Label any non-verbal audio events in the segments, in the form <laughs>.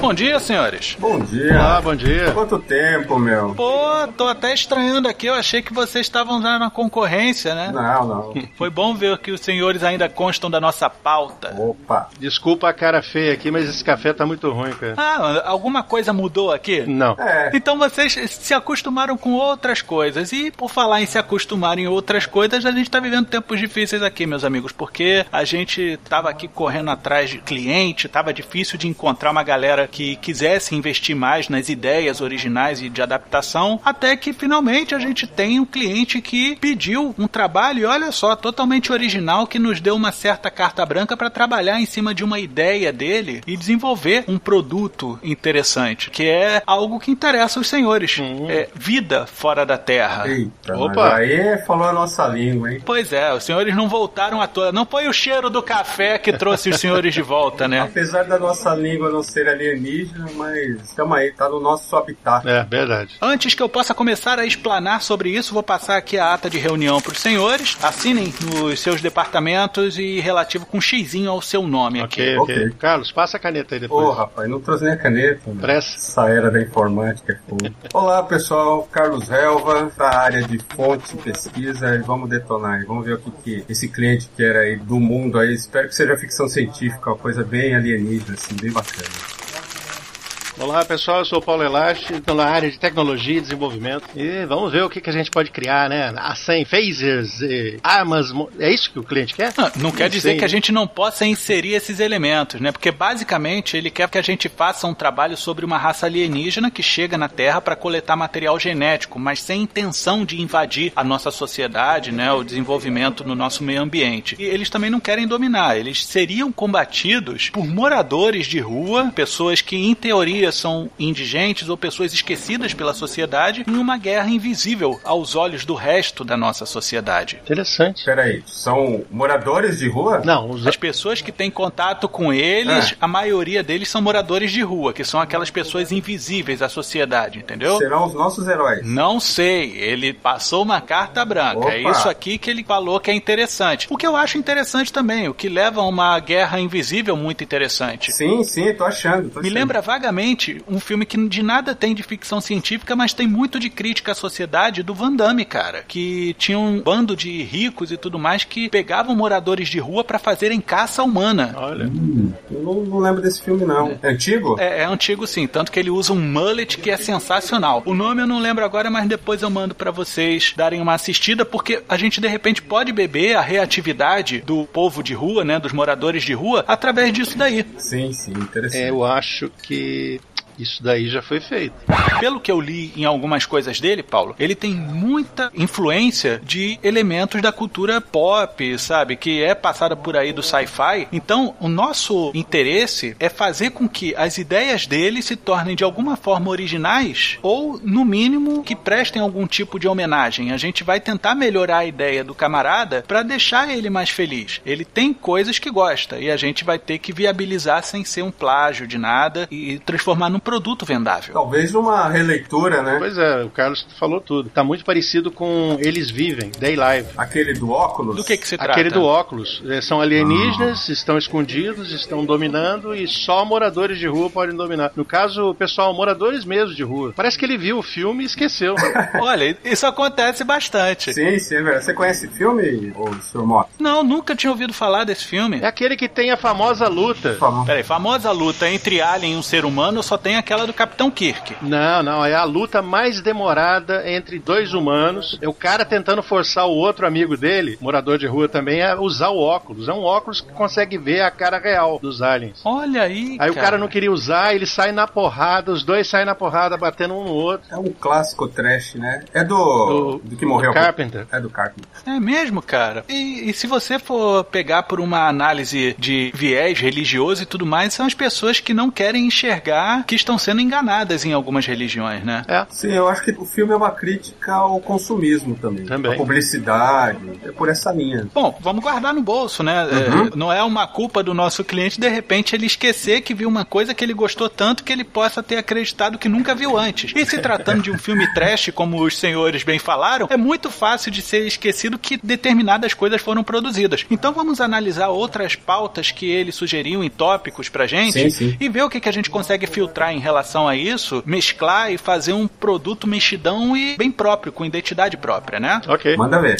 Bom dia, senhores. Bom dia. Olá, bom dia. Quanto tempo, meu? Pô, tô até estranhando aqui. Eu achei que vocês estavam já na concorrência, né? Não, não. <laughs> Foi bom ver que os senhores ainda constam da nossa pauta. Opa. Desculpa a cara feia aqui, mas esse café tá muito ruim, cara. Ah, alguma coisa mudou aqui? Não. É. Então vocês se acostumaram com outras coisas. E por falar em se acostumar em outras coisas, a gente tá vivendo tempos difíceis aqui, meus amigos, porque a gente tava aqui correndo atrás de cliente, tava difícil de encontrar uma galera que quisesse investir mais nas ideias originais e de adaptação, até que finalmente a gente tem um cliente que pediu um trabalho, e olha só, totalmente original, que nos deu uma certa carta branca para trabalhar em cima de uma ideia dele e desenvolver um produto interessante, que é algo que interessa os senhores. É vida fora da Terra. Eita, Opa. mas aí falou a nossa língua, hein? Pois é, os senhores não voltaram à toa. Não foi o cheiro do café que trouxe os senhores de volta, né? Apesar da nossa língua não ser alienígena, mas estamos aí, tá no nosso habitat. É, verdade. Antes que eu possa começar a explanar sobre isso, vou passar aqui a ata de reunião para os senhores. Assinem nos seus departamentos e relativo com xizinho ao seu nome Ok, aqui. ok. Ok. Carlos, passa a caneta aí Ô, depois. rapaz, não trouxe nem a caneta. né? Pressa. Essa era da informática é. <laughs> Olá, pessoal. Carlos Helva, da área de fonte e pesquisa. E vamos detonar aí. Vamos ver o que, que esse cliente quer aí do mundo aí. Espero que seja ficção científica, uma coisa bem alienígena, assim, bem bacana. Olá, pessoal. Eu sou o Paulo Elache, estou na área de tecnologia e desenvolvimento. E vamos ver o que, que a gente pode criar, né? Assim, phasers, e armas. É isso que o cliente quer? Ah, Não quer dizer que a gente não possa inserir esses elementos, né? Porque basicamente ele quer que a gente faça um trabalho sobre uma raça alienígena que chega na Terra para coletar material genético, mas sem intenção de invadir a nossa sociedade, né? O desenvolvimento no nosso meio ambiente. E eles também não querem dominar, eles seriam combatidos por moradores de rua, pessoas que em teoria são indigentes ou pessoas esquecidas pela sociedade, em uma guerra invisível aos olhos do resto da nossa sociedade. Interessante. Espera aí, são moradores de rua? Não, os... As pessoas que têm contato com eles, É. a maioria deles são moradores de rua, que são aquelas pessoas invisíveis à sociedade, entendeu? Serão os nossos heróis. Não sei, ele passou uma carta branca. Opa. É isso aqui que ele falou que é interessante. O que eu acho interessante também, o que leva a uma guerra invisível muito interessante. Sim, sim, tô achando. Tô Me achando. lembra vagamente um filme que de nada tem de ficção científica, mas tem muito de crítica à sociedade do Van Damme, cara. Que tinha um bando de ricos e tudo mais que pegavam moradores de rua pra fazerem caça humana. Olha. Hum, eu não, não lembro desse filme, não. É antigo? É, é antigo sim, tanto que ele usa um mullet que é sensacional. O nome eu não lembro agora, mas depois eu mando pra vocês darem uma assistida, porque a gente de repente pode beber a reatividade do povo de rua, né, dos moradores de rua, através disso daí. Sim, sim, interessante. É, eu acho que isso daí já foi feito. Pelo que eu li em algumas coisas dele, Paulo, ele tem muita influência de elementos da cultura pop, sabe? Que é passada por aí do sci-fi. Então, o nosso interesse é fazer com que as ideias dele se tornem de alguma forma originais ou, no mínimo, que prestem algum tipo de homenagem. A gente vai tentar melhorar a ideia do camarada para deixar ele mais feliz. Ele tem coisas que gosta e a gente vai ter que viabilizar sem ser um plágio de nada e transformar num produto vendável. Talvez uma releitura, né? Pois é, o Carlos falou tudo. Tá muito parecido com Eles Vivem, Day Live. Aquele do óculos. Do que que se trata? Aquele do óculos. É, São alienígenas, estão escondidos, estão dominando e só moradores de rua podem dominar. No caso, o pessoal, moradores mesmo de rua. Parece que ele viu o filme e esqueceu. <laughs> Olha, isso acontece bastante. Sim, sim, é verdade. Você conhece esse filme, ô Sr. Mota? Não, nunca tinha ouvido falar desse filme. É aquele que tem a famosa luta. Peraí, famosa luta entre alien e um ser humano só tem aquela do Capitão Kirk. Não, não, é a luta mais demorada entre dois humanos. É o cara tentando forçar o outro amigo dele, morador de rua também, a usar o óculos. É um óculos que consegue ver a cara real dos aliens. Olha aí, Aí o cara não queria usar, ele sai na porrada, os dois saem na porrada, batendo um no outro. É um clássico trash, né? É do. Do- Do, que morreu. Carpenter. É do Carpenter. É mesmo, cara. E, e se você for pegar por uma análise de viés religioso e tudo mais, são as pessoas que não querem enxergar que estão sendo enganadas em algumas religiões, né? É. Sim, eu acho que o filme é uma crítica ao consumismo também. Também. A publicidade, é por essa linha. Bom, vamos guardar no bolso, né? Uhum. É, não é uma culpa do nosso cliente, de repente, ele esquecer que viu uma coisa que ele gostou tanto que ele possa ter acreditado que nunca viu antes. E se tratando de um filme trash, como os senhores bem falaram, é muito fácil de ser esquecido que determinadas coisas foram produzidas. Então vamos analisar outras pautas que ele sugeriu em tópicos pra gente sim, sim. e ver o que, que a gente consegue filtrar em relação a isso, mesclar e fazer um produto mexidão e bem próprio, com identidade própria, né? Ok. Manda ver.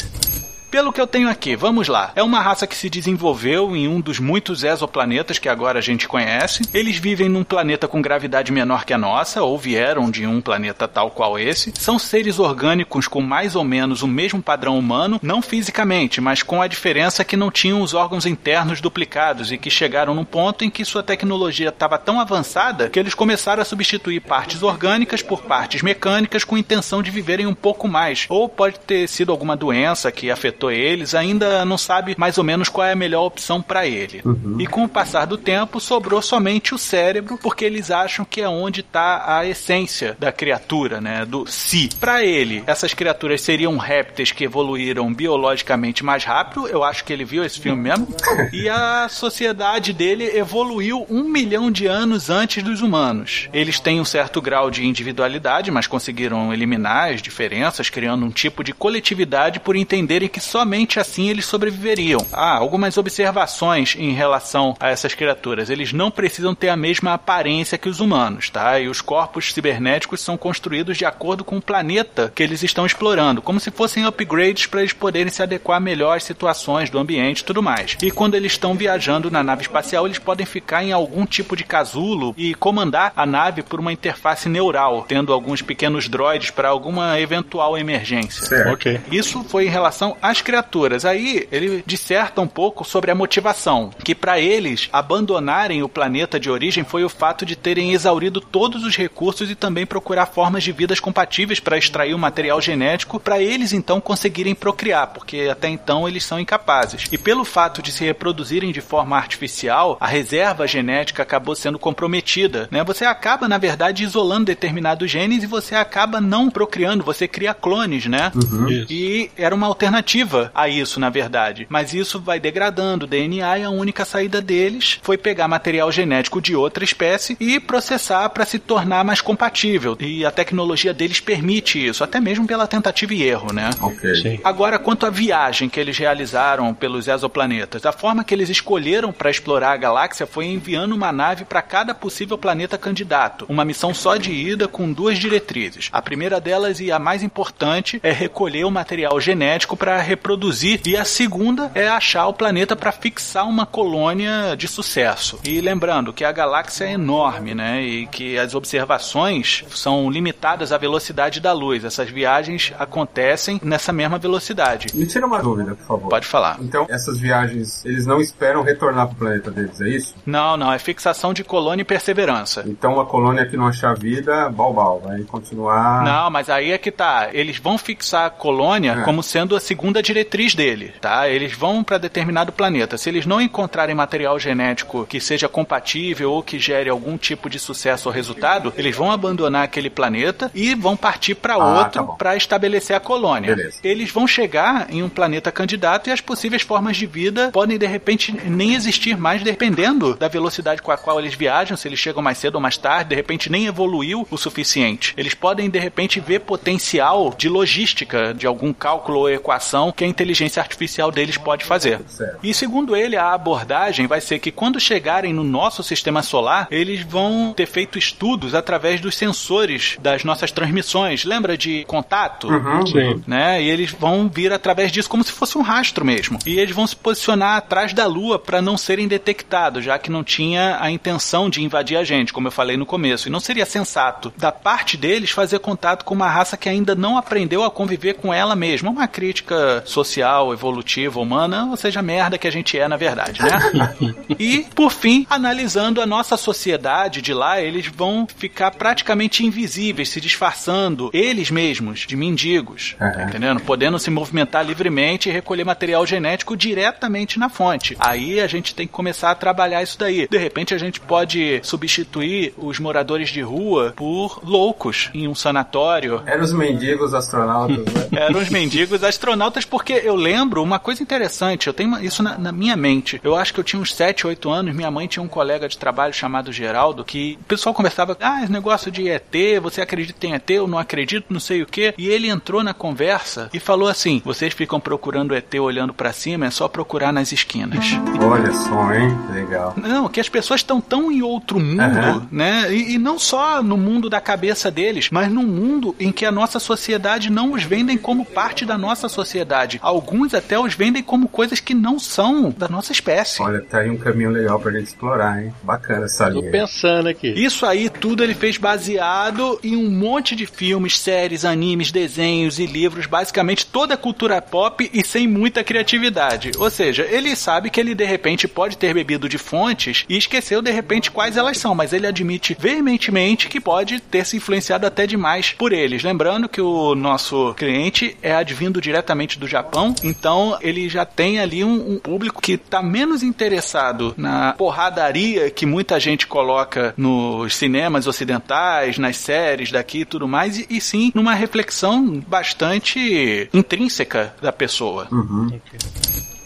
Pelo que eu tenho aqui, vamos lá. É uma raça que se desenvolveu em um dos muitos exoplanetas que agora a gente conhece. Eles vivem num planeta com gravidade menor que a nossa, ou vieram de um planeta tal qual esse. São seres orgânicos com mais ou menos o mesmo padrão humano, não fisicamente, mas com a diferença que não tinham os órgãos internos duplicados e que chegaram num ponto em que sua tecnologia estava tão avançada que eles começaram a substituir partes orgânicas por partes mecânicas com intenção de viverem um pouco mais. Ou pode ter sido alguma doença que afetou eles, ainda não sabe mais ou menos qual é a melhor opção para ele. Uhum. E com o passar do tempo, sobrou somente o cérebro, porque eles acham que é onde está a essência da criatura, né? Do si. Para ele, essas criaturas seriam répteis que evoluíram biologicamente mais rápido. Eu acho que ele viu esse filme mesmo. <laughs> e a sociedade dele evoluiu um milhão de anos antes dos humanos. Eles têm um certo grau de individualidade, mas conseguiram eliminar as diferenças, criando um tipo de coletividade por entenderem que somente assim eles sobreviveriam. Há algumas observações em relação a essas criaturas. Eles não precisam ter a mesma aparência que os humanos, tá? E os corpos cibernéticos são construídos de acordo com o planeta que eles estão explorando, como se fossem upgrades para eles poderem se adequar melhor às situações do ambiente e tudo mais. E quando eles estão viajando na nave espacial, eles podem ficar em algum tipo de casulo e comandar a nave por uma interface neural, tendo alguns pequenos droids para alguma eventual emergência. Certo. Ok. Isso foi em relação às as criaturas. Aí ele disserta um pouco sobre a motivação, que para eles abandonarem o planeta de origem foi o fato de terem exaurido todos os recursos e também procurar formas de vidas compatíveis para extrair o material genético para eles então conseguirem procriar, porque até então eles são incapazes. E pelo fato de se reproduzirem de forma artificial, a reserva genética acabou sendo comprometida, né? Você acaba na verdade isolando determinados genes e você acaba não procriando, você cria clones, né? Uhum. E era uma alternativa alternativa a isso, na verdade. Mas isso vai degradando o DNA e a única saída deles foi pegar material genético de outra espécie e processar para se tornar mais compatível. E a tecnologia deles permite isso, até mesmo pela tentativa e erro, né? Ok. Agora, quanto à viagem que eles realizaram pelos exoplanetas, a forma que eles escolheram para explorar a galáxia foi enviando uma nave para cada possível planeta candidato. Uma missão só de ida com duas diretrizes. A primeira delas e a mais importante é recolher o material genético para reproduzir. E a segunda é achar o planeta para fixar uma colônia de sucesso. E lembrando que a galáxia é enorme, né? E que as observações são limitadas à velocidade da luz. Essas viagens acontecem nessa mesma velocidade. Me tira uma dúvida, por favor. Pode falar. Então, essas viagens, eles não esperam retornar para o planeta deles, é isso? Não, não. É fixação de colônia e perseverança. Então, uma colônia que não achar vida, balbal, vai continuar. Não, mas aí é que tá. Eles vão fixar a colônia é. como sendo a segunda segunda diretriz dele, tá? Eles vão para determinado planeta. Se eles não encontrarem material genético que seja compatível ou que gere algum tipo de sucesso ou resultado, eles vão abandonar aquele planeta e vão partir para ah, outro tá para estabelecer a colônia. Beleza. Eles vão chegar em um planeta candidato e as possíveis formas de vida podem de repente nem existir mais, dependendo da velocidade com a qual eles viajam, se eles chegam mais cedo ou mais tarde, de repente nem evoluiu o suficiente. Eles podem de repente ver potencial de logística de algum cálculo ou equação que a inteligência artificial deles pode fazer. E segundo ele, a abordagem vai ser que quando chegarem no nosso sistema solar, eles vão ter feito estudos através dos sensores das nossas transmissões. Lembra de contato? Uhum, sim. Né? E eles vão vir através disso como se fosse um rastro mesmo. E eles vão se posicionar atrás da Lua para não serem detectados, já que não tinha a intenção de invadir a gente, como eu falei no começo. E não seria sensato da parte deles fazer contato com uma raça que ainda não aprendeu a conviver com ela mesma. Uma crítica social, evolutiva, humana, ou seja, a merda que a gente é na verdade, né? <laughs> e, por fim, analisando a nossa sociedade de lá, eles vão ficar praticamente invisíveis, se disfarçando, eles mesmos, de mendigos, uhum. tá entendendo? Podendo se movimentar livremente e recolher material genético diretamente na fonte. Aí a gente tem que começar a trabalhar isso daí. De repente a gente pode substituir os moradores de rua por loucos em um sanatório. Eram os mendigos astronautas, né? Eram os mendigos astronautas porque eu lembro uma coisa interessante, eu tenho isso na, na minha mente. Eu acho que eu tinha uns 7, 8 anos, minha mãe tinha um colega de trabalho chamado Geraldo que o pessoal conversava, ah, esse negócio de ET, você acredita em ET, eu não acredito, não sei o que. E ele entrou na conversa e falou assim: vocês ficam procurando ET olhando para cima, é só procurar nas esquinas. Olha só, hein? Legal. Não, que as pessoas estão tão em outro mundo, uhum. né? E, e, não só no mundo da cabeça deles, mas num mundo em que a nossa sociedade não os vendem como parte da nossa sociedade. Alguns até os vendem como coisas que não são da nossa espécie. Olha, tá aí um caminho legal pra gente explorar, hein? Bacana essa linha. Tô pensando aqui. Isso aí tudo ele fez baseado em um monte de filmes, séries, animes, desenhos e livros, basicamente toda a cultura pop e sem muita criatividade. Ou seja, ele sabe que ele de repente pode ter bebido de fontes e esqueceu de repente quais elas são, mas ele admite veementemente que pode ter se influenciado até demais por eles. Lembrando que o nosso cliente é advindo diretamente do Japão, então ele já tem ali um, um público que está menos interessado na porradaria que muita gente coloca nos cinemas ocidentais, nas séries daqui e tudo mais, e, e sim numa reflexão bastante intrínseca da pessoa. Uhum.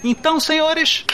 Então, senhores,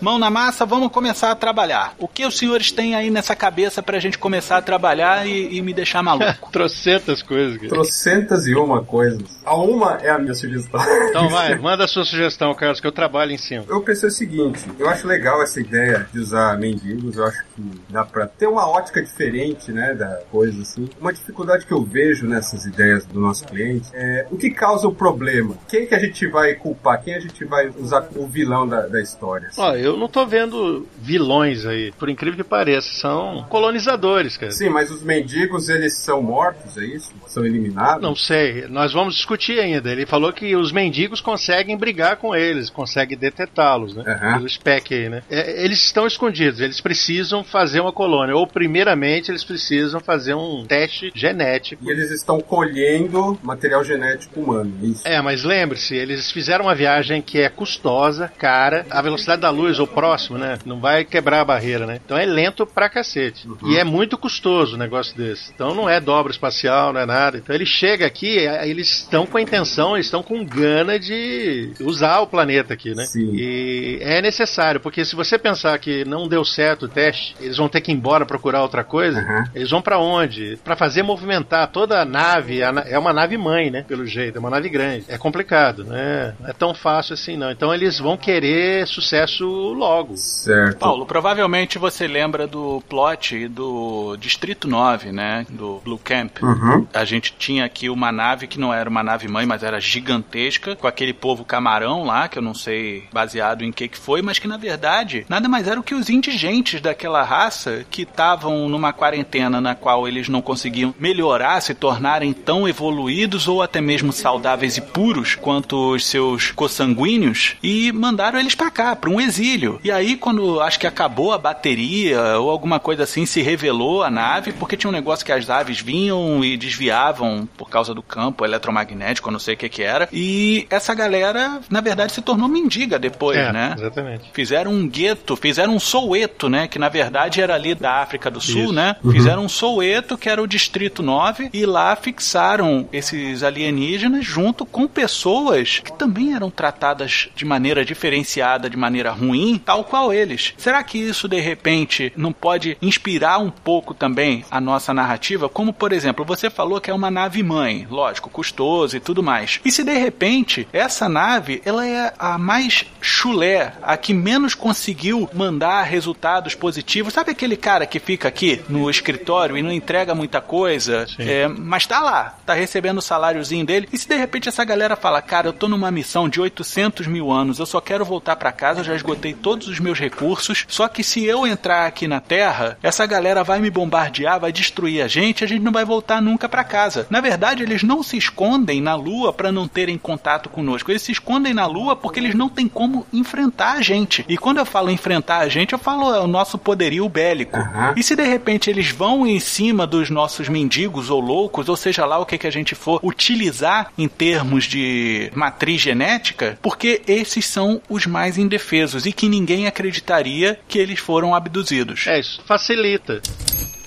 mão na massa, vamos começar a trabalhar. O que os senhores têm aí nessa cabeça pra gente começar a trabalhar e, e me deixar maluco? <laughs> Trocentas coisas. Cara. Trocentas e uma coisas. A uma é a minha sugestão. Então <laughs> vai, manda a sua sugestão, Carlos, que eu trabalho em cima. Eu pensei o seguinte, eu acho legal essa ideia de usar mendigos, eu acho que dá pra ter uma ótica diferente, né, da coisa assim. Uma dificuldade que eu vejo nessas ideias do nosso cliente é o que causa o problema. Quem que a gente vai culpar? Quem a gente vai usar o vilão da, da história? Assim? Ó, eu não tô vendo vilões aí, por incrível que pareça, são colonizadores, cara. Sim, mas os mendigos, eles são mortos, é isso? São eliminados? Não sei, nós vamos discutir ainda. Ele falou que os mendigos conseguem brigar com eles, conseguem detetá-los, né? Uhum. Pelo spec aí, né? É, eles estão escondidos, eles precisam fazer uma colônia, ou primeiramente eles precisam fazer um teste genético. E eles estão colhendo material genético humano, isso. É, mas lembre-se, eles fizeram uma viagem que é custosa, cara, a velocidade da luz ou próximo, né? Não vai quebrar a barreira, né? Então é lento pra cacete. Uhum. E é muito custoso um negócio desse. Então não é dobra espacial, não é nada. Então ele chega aqui, eles estão com a intenção, eles estão com gana de usar o planeta aqui, né? Sim. E é necessário, porque se você pensar que não deu certo o teste, eles vão ter que ir embora procurar outra coisa, uhum. eles vão para onde? Para fazer movimentar toda a nave, é uma nave mãe, né? Pelo jeito, é uma nave grande. É complicado, né? Não é tão fácil assim, não. Então eles vão querer sucesso logo. Certo. Paulo, provavelmente você lembra do plot do Distrito 9, né? Do Blue Camp. Uhum. A gente tinha aqui uma nave que não era uma nave mãe, mas era gigantesca, com aquele povo camarão lá, que eu não sei baseado em que que foi, mas que na verdade nada mais era o que os indigentes daquela raça que estavam numa quarentena na qual eles não conseguiam melhorar, se tornarem tão evoluídos ou até mesmo saudáveis e puros quanto os seus consanguíneos e mandaram eles para cá, para um exílio e aí, quando acho que acabou a bateria ou alguma coisa assim, se revelou a nave, porque tinha um negócio que as aves vinham e desviavam por causa do campo eletromagnético, eu não sei o que que era. E essa galera, na verdade, se tornou mendiga depois, é, né? Exatamente. Fizeram um gueto, fizeram um soueto, né? Que na verdade era ali da África do Sul, Isso. né? Uhum. Fizeram um soueto, que era o Distrito 9, e lá fixaram esses alienígenas junto com pessoas que também eram tratadas de maneira diferenciada, de maneira ruim, tal qual eles. Será que isso de repente não pode inspirar um pouco também a nossa narrativa? Como, por exemplo, você falou que é uma nave mãe, lógico, custoso e tudo mais. E se de repente essa nave ela é a mais chulé, a que menos conseguiu mandar resultados positivos? Sabe aquele cara que fica aqui no escritório e não entrega muita coisa, é, mas tá lá, tá recebendo o saláriozinho dele? E se de repente essa galera fala, cara, eu tô numa missão de 800 mil anos, eu só quero voltar para casa, eu já esgotei todos os meus recursos, só que se eu entrar aqui na Terra, essa galera vai me bombardear, vai destruir a gente, a gente não vai voltar nunca para casa. Na verdade, eles não se escondem na Lua para não terem contato conosco. Eles se escondem na Lua porque eles não têm como enfrentar a gente. E quando eu falo enfrentar a gente, eu falo é o nosso poderio bélico. Uhum. E se de repente eles vão em cima dos nossos mendigos ou loucos, ou seja lá o que, que a gente for utilizar em termos de matriz genética, porque esses são os mais indefesos e que ninguém acreditaria que eles foram abduzidos. É, isso facilita.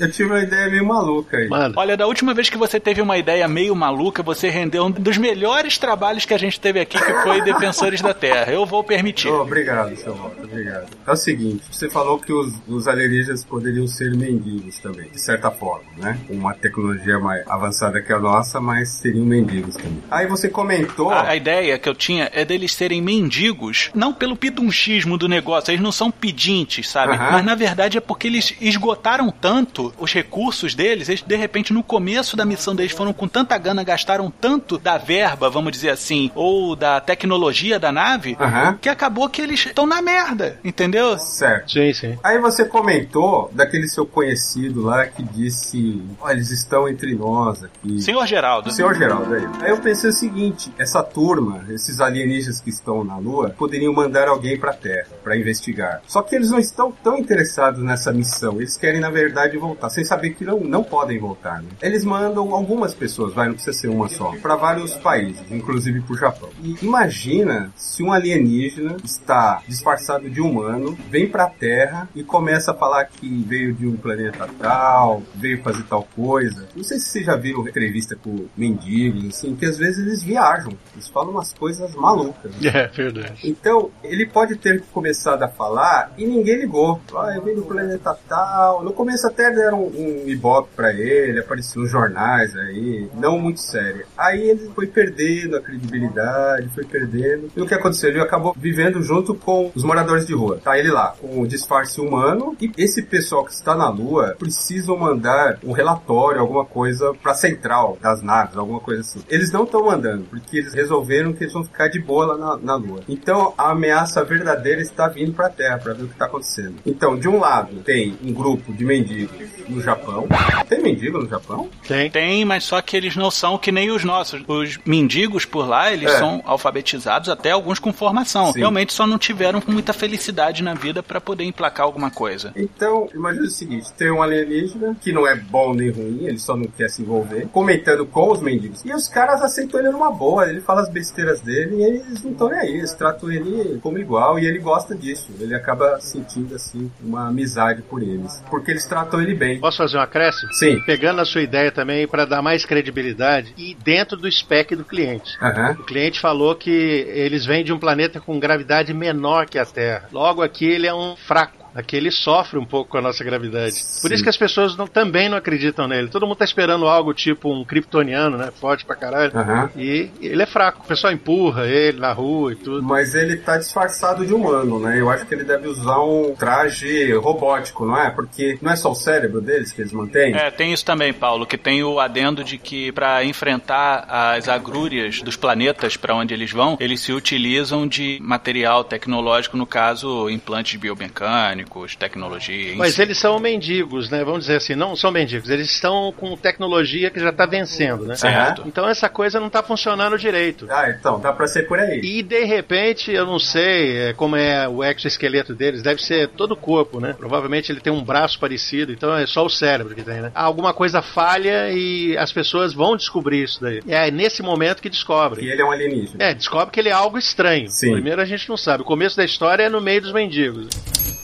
Eu tive uma ideia meio maluca aí. Mano, Olha, da última vez que você teve uma ideia meio maluca, você rendeu um dos melhores trabalhos que a gente teve aqui, que foi Defensores da Terra. Eu vou permitir. Oh, obrigado, seu Walter, obrigado. É o seguinte, você falou que os, os alienígenas poderiam ser mendigos também, de certa forma, né? Com uma tecnologia mais avançada que a nossa, mas seriam mendigos também. Aí você comentou... A, a ideia que eu tinha é deles serem mendigos, não pelo pidunchismo do negócio, eles não são pedintes, sabe? Aham. Mas na verdade é porque eles esgotaram tanto os recursos deles, eles de repente no começo da missão deles foram com tanta gana, gastaram tanto da verba, vamos dizer assim, ou da tecnologia da nave, Aham. que acabou que eles estão na merda, entendeu? Certo. sim, sim. Aí você comentou daquele seu conhecido lá que disse, olha, eles estão entre nós aqui. Senhor Geraldo. O senhor Geraldo aí. Aí eu pensei o seguinte, essa turma, esses alienígenas que estão na Lua, poderiam mandar alguém pra Terra pra investigar. Só que eles não estão tão interessados nessa missão. Eles querem, na verdade, voltar, sem saber que não, não podem voltar, né? Eles mandam algumas pessoas, vai, não precisa ser uma só, pra vários países, inclusive pro Japão. E imagina se um alienígena está disfarçado de humano, vem pra Terra e começa a falar que veio de um planeta tal, veio fazer tal coisa. Não sei se você já viu entrevista com mendigos, assim, que às vezes eles viajam. Eles falam umas coisas malucas. <laughs> É verdade. Então, ele pode ter começado a falar e ninguém ligou. Ah, eu vim do planeta tal. No começo até deram um, ibope pra ele, apareceu nos jornais aí, não muito sério. Aí ele foi perdendo a credibilidade, foi perdendo. E o que aconteceu? Ele acabou vivendo junto com os moradores de rua. Tá ele lá, com o disfarce humano. E esse pessoal que está na Lua precisam mandar um relatório, alguma coisa pra central das naves, alguma coisa assim. Eles não estão mandando, porque eles resolveram que eles vão ficar de boa lá na, na Lua. Então a ameaça verdadeira está vindo pra Terra, pra ver o que tá acontecendo. Então, de um lado, tem um grupo de mendigos no Japão. Tem mendigo no Japão? Tem. Tem, mas só que eles não são que nem os nossos. Os mendigos por lá, eles É. são alfabetizados, até alguns com formação. Sim. Realmente só não tiveram muita felicidade na vida pra poder emplacar alguma coisa. Então, imagina o seguinte: tem um alienígena que não é bom nem ruim, ele só não quer se envolver, comentando com os mendigos. E os caras aceitam ele numa boa, ele fala as besteiras dele e eles não estão nem aí, eles tratam ele como igual e ele gosta disso. Ele acaba sentindo, assim, uma amizade por eles, porque eles tratam ele bem. Posso fazer um acréscimo? Sim. Pegando a sua ideia também para dar mais credibilidade e dentro do spec do cliente. Aham. O cliente falou que eles vêm de um planeta com gravidade menor que a Terra. Logo aqui ele é um fraco. Aqui ele sofre um pouco com a nossa gravidade. Por Sim. isso que as pessoas não- também não acreditam nele. Todo mundo tá esperando algo tipo um kryptoniano, né? Forte pra caralho. Aham. E ele é fraco. O pessoal empurra ele na rua e tudo. Mas ele tá disfarçado de humano, né? Eu acho que ele deve usar um traje robótico, não é? Porque não é só o cérebro deles que eles mantêm? É, tem isso também, Paulo, que tem o adendo de que pra enfrentar as agrúrias dos planetas pra onde eles vão, eles se utilizam de material tecnológico, no caso, implantes biomecânicos, tecnologia. Mas enfim. eles são mendigos, né? Vamos dizer assim, não são mendigos. Eles estão com tecnologia que já tá vencendo, né? Certo. Então essa coisa não tá funcionando direito. Ah, então, dá pra ser por aí. E de repente, eu não sei é, como é o exoesqueleto deles, deve ser todo o corpo, né? Provavelmente ele tem um braço parecido, então é só o cérebro que tem, né? Alguma coisa falha e as pessoas vão descobrir isso daí. E é nesse momento que E descobrem. ele é um alienígena. É, descobre que ele é algo estranho. Sim. Primeiro a gente não sabe. O começo da história é no meio dos mendigos.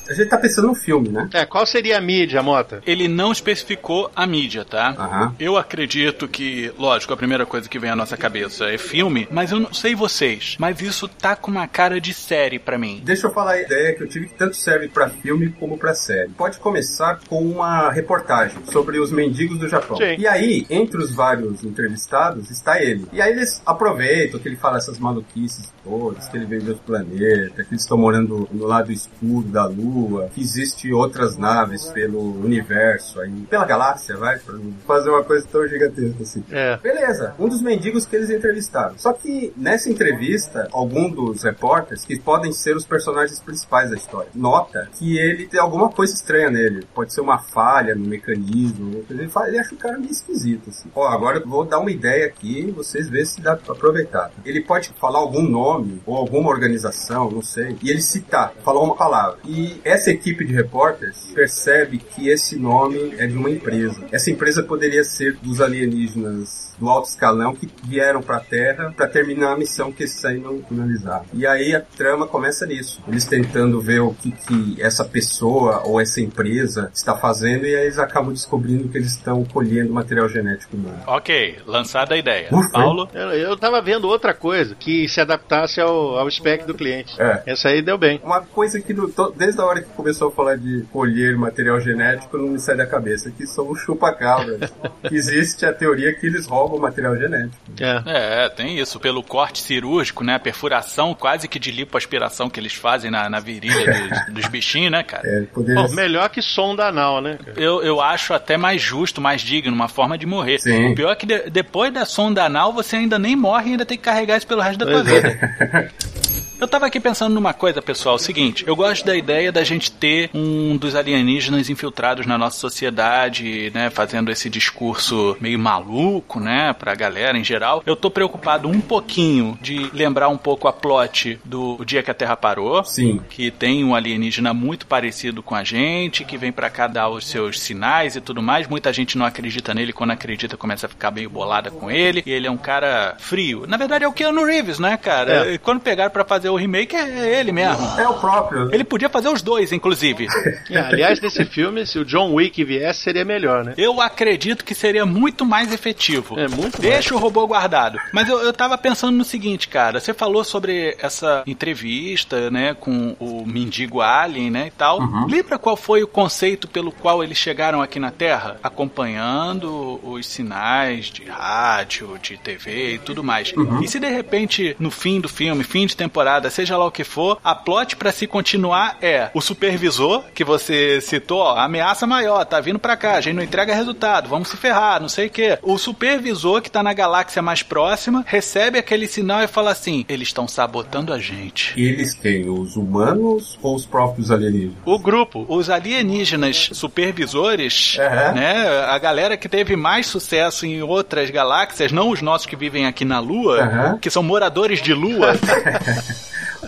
A gente tá pensando no filme, né? É, qual seria a mídia, Mota? Ele não especificou a mídia, tá? Aham. Eu acredito que, lógico, a primeira coisa que vem à nossa cabeça é filme, mas eu não sei vocês, mas isso tá com uma cara de série pra mim. Deixa eu falar a ideia que eu tive que tanto serve pra filme como pra série. Pode começar com uma reportagem sobre os mendigos do Japão. Sim. E aí, entre os vários entrevistados, está ele. E aí eles aproveitam que ele fala essas maluquices todas, que ele veio de outro planeta, que eles estão morando no lado escuro da lua. Lua, que existe outras naves pelo universo aí, pela galáxia, vai, pra fazer uma coisa tão gigantesca assim. É. Beleza, um dos mendigos que eles entrevistaram. Só que nessa entrevista, algum dos repórteres, que podem ser os personagens principais da história, nota que ele tem alguma coisa estranha nele. Pode ser uma falha no mecanismo. Ele, fala, ele acha o cara meio esquisito, assim. Ó, agora eu vou dar uma ideia aqui, vocês vê se dá pra aproveitar. Ele pode falar algum nome ou alguma organização, não sei, e ele citar, falar uma palavra. E essa equipe de repórteres percebe que esse nome é de uma empresa. Essa empresa poderia ser dos alienígenas do alto escalão que vieram para a Terra para terminar a missão que eles ainda finalizaram. E aí a trama começa nisso. Eles tentando ver o que, que essa pessoa ou essa empresa está fazendo e aí eles acabam descobrindo que eles estão colhendo material genético humano. Ok, lançada a ideia. Ufa. Paulo? Eu, eu tava vendo outra coisa que se adaptasse ao, ao spec do cliente. É. Essa aí deu bem. Uma coisa que desde a hora que começou a falar de colher material genético não me sai da cabeça, que são os chupa-cabras. <laughs> Existe a teoria que eles roubam material genético. É. É, tem isso. Pelo corte cirúrgico, né? A perfuração quase que de lipoaspiração que eles fazem na, na virilha <laughs> dos, dos bichinhos, né, cara? É, poderia Bom, melhor que sonda anal, né? Eu, eu acho até mais justo, mais digno, uma forma de morrer. Sim. O pior é que de- depois da sonda anal você ainda nem morre e ainda tem que carregar isso pelo resto da tua Pois é. <laughs> Eu tava aqui pensando numa coisa, pessoal, o seguinte, eu gosto da ideia da gente ter um dos alienígenas infiltrados na nossa sociedade, né, fazendo esse discurso meio maluco, né, pra galera em geral. Eu tô preocupado um pouquinho de lembrar um pouco a plot do O Dia que a Terra Parou, Sim. que tem um alienígena muito parecido com a gente, que vem pra cá dar os seus sinais e tudo mais. Muita gente não acredita nele, quando acredita começa a ficar meio bolada com ele. E ele é um cara frio. Na verdade é o Keanu Reeves, né, cara? É. Quando pegaram pra fazer o remake é ele mesmo. É o próprio. Ele podia fazer os dois, inclusive. <laughs> É, aliás, nesse filme, se o John Wick viesse, seria melhor, né? Eu acredito que seria muito mais efetivo. É, muito Deixa o robô guardado. Mas eu, eu tava pensando no seguinte, cara. Você falou sobre essa entrevista, né, com o mendigo alien, né, e tal. Lembra qual foi o conceito pelo qual eles chegaram aqui na Terra? Acompanhando os sinais de rádio, de TV e tudo mais. E se de repente, no fim do filme, fim de temporada, seja lá o que for, a plot pra se continuar é o supervisor, que você citou, ó, ameaça maior, tá vindo pra cá, a gente não entrega resultado, vamos se ferrar, não sei o quê. O supervisor que tá na galáxia mais próxima recebe aquele sinal e fala assim: eles estão sabotando a gente. Eles quem? Os humanos ou os próprios alienígenas? O grupo, os alienígenas supervisores, Aham. né? A galera que teve mais sucesso em outras galáxias, não os nossos que vivem aqui na Lua, Aham. que são moradores de Lua. <laughs>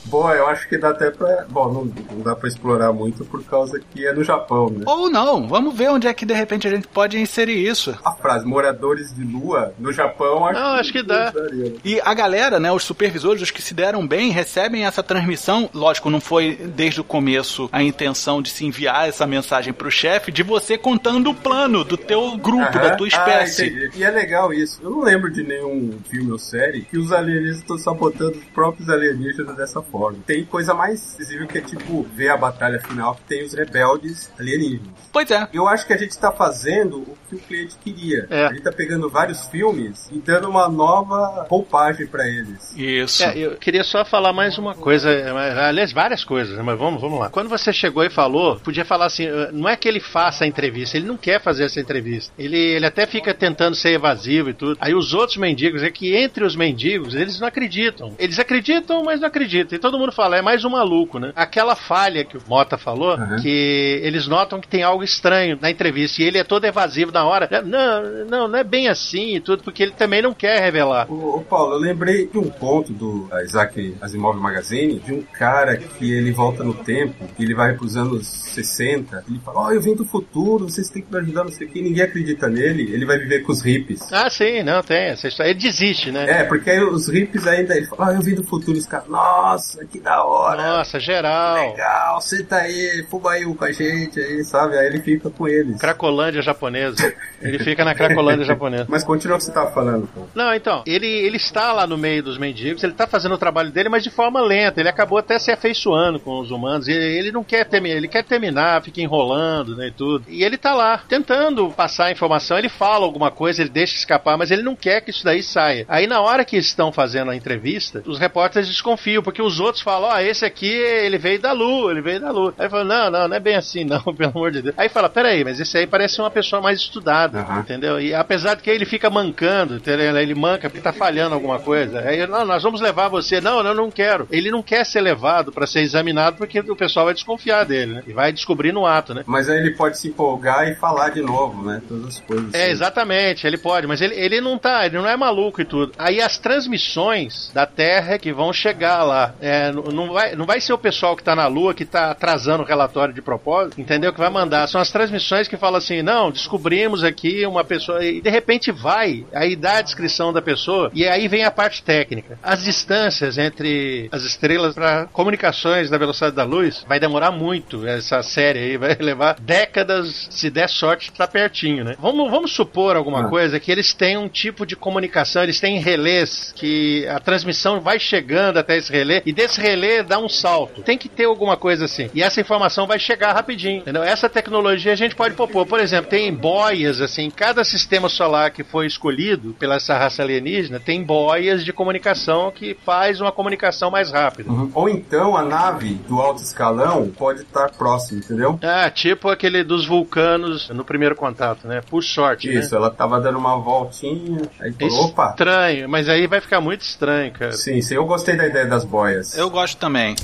Bom, eu acho que dá até pra. Bom, não, não dá pra explorar muito por causa que é no Japão, né? Ou não, vamos ver onde é que de repente a gente pode inserir isso. A frase moradores de lua no Japão acho, Não, acho que dá. daria. E a galera, né, os supervisores, os que se deram bem, recebem essa transmissão. Lógico, não foi desde o começo a intenção de se enviar essa mensagem pro chefe, de você contando o plano do teu grupo, Aham. da tua espécie. Ah, e é legal isso. Eu não lembro de nenhum filme ou série que os alienígenas estão sabotando os próprios alienígenas dessa forma. Tem coisa mais visível que é tipo ver a batalha final que tem os rebeldes alienígenas. pois é. Eu acho que a gente tá fazendo o que o cliente queria. É. A gente tá pegando vários filmes e dando uma nova roupagem pra eles. Isso. É, eu queria só falar mais uma coisa, mas, aliás, várias coisas, né, mas vamos, vamos lá. Quando você chegou e falou, podia falar assim, eh, não é que ele faça a entrevista, ele não quer fazer essa entrevista. Ele, ele até fica tentando ser evasivo e tudo. Aí os outros mendigos, é que entre os mendigos, eles não acreditam. Eles acreditam, mas não acreditam. E todo mundo fala, é mais um maluco, né? Aquela falha que o Mota falou, Uhum. que eles notam que tem algo estranho na entrevista, e ele é todo evasivo na hora. Não, não, não é bem assim e tudo, porque ele também não quer revelar. Ô, ô, Paulo, eu lembrei de um conto do Isaac Asimov Magazine, de um cara que ele volta no tempo, que ele vai pros anos 60, ele fala, ó, eu vim do futuro, vocês têm que me ajudar, não sei o que, ninguém acredita nele, ele vai viver com os hippies. Ah, sim, não, tem essa história. Ele desiste, né? É, porque aí os hippies ainda, ele fala, ó, eu vim do futuro, os caras, nossa, que da hora. Nossa, geral. Legal, senta aí, um com a gente aí, sabe? Aí ele fica com eles. Cracolândia japonesa. Ele fica na Cracolândia <laughs> japonesa. Mas continua o que você tava falando, pô. Não, então, ele, ele está lá no meio dos mendigos, ele está fazendo o trabalho dele, mas de forma lenta. Ele acabou até se afeiçoando com os humanos. E ele não quer terminar, ele quer terminar, fica enrolando, né, e tudo. E ele tá lá, tentando passar a informação, ele fala alguma coisa, ele deixa escapar, mas ele não quer que isso daí saia. Aí na hora que estão fazendo a entrevista, os repórteres desconfiam, porque os outros outros falam, ó, oh, esse aqui, ele veio da Lua, ele veio da Lua. Aí fala, não, não, não é bem assim, não, <laughs> pelo amor de Deus. Aí fala, peraí, mas esse aí parece uma pessoa mais estudada, uhum. entendeu? E apesar de que ele fica mancando, entendeu? ele manca porque tá falhando alguma coisa. Aí, não, nós vamos levar você. Não, eu não quero. Ele não quer ser levado para ser examinado porque o pessoal vai desconfiar dele, né? E vai descobrir no ato, né? Mas aí ele pode se empolgar e falar de novo, né? Todas as coisas. É, assim. exatamente, ele pode, mas ele, ele não tá, ele não é maluco e tudo. Aí as transmissões da Terra que vão chegar lá. É, não, vai, não vai ser o pessoal que tá na Lua que tá atrasando o relatório de propósito, entendeu? Que vai mandar. São as transmissões que falam assim: não, descobrimos aqui uma pessoa. E de repente vai, aí dá a descrição da pessoa, e aí vem a parte técnica. As distâncias entre as estrelas para comunicações da velocidade da luz vai demorar muito. Essa série aí vai <laughs> levar décadas, se der sorte, tá pertinho, né? Vamos, vamos supor alguma ah. coisa que eles têm um tipo de comunicação, eles têm relés que a transmissão vai chegando até esse relé e desse relé dá um salto. Tem que ter alguma coisa assim. E essa informação vai chegar rapidinho, entendeu? Essa tecnologia a gente pode propor. Por exemplo, tem boias, assim, cada sistema solar que foi escolhido pela essa raça alienígena tem boias de comunicação que faz uma comunicação mais rápida. Uhum. Ou então a nave do alto escalão pode estar próximo, entendeu? Ah, tipo aquele dos vulcanos no primeiro contato, né? Por sorte. Isso, né? ela tava dando uma voltinha, aí falou, opa. Estranho, mas aí vai ficar muito estranho, cara. Sim, sim, eu gostei da ideia das boias. Eu gosto também.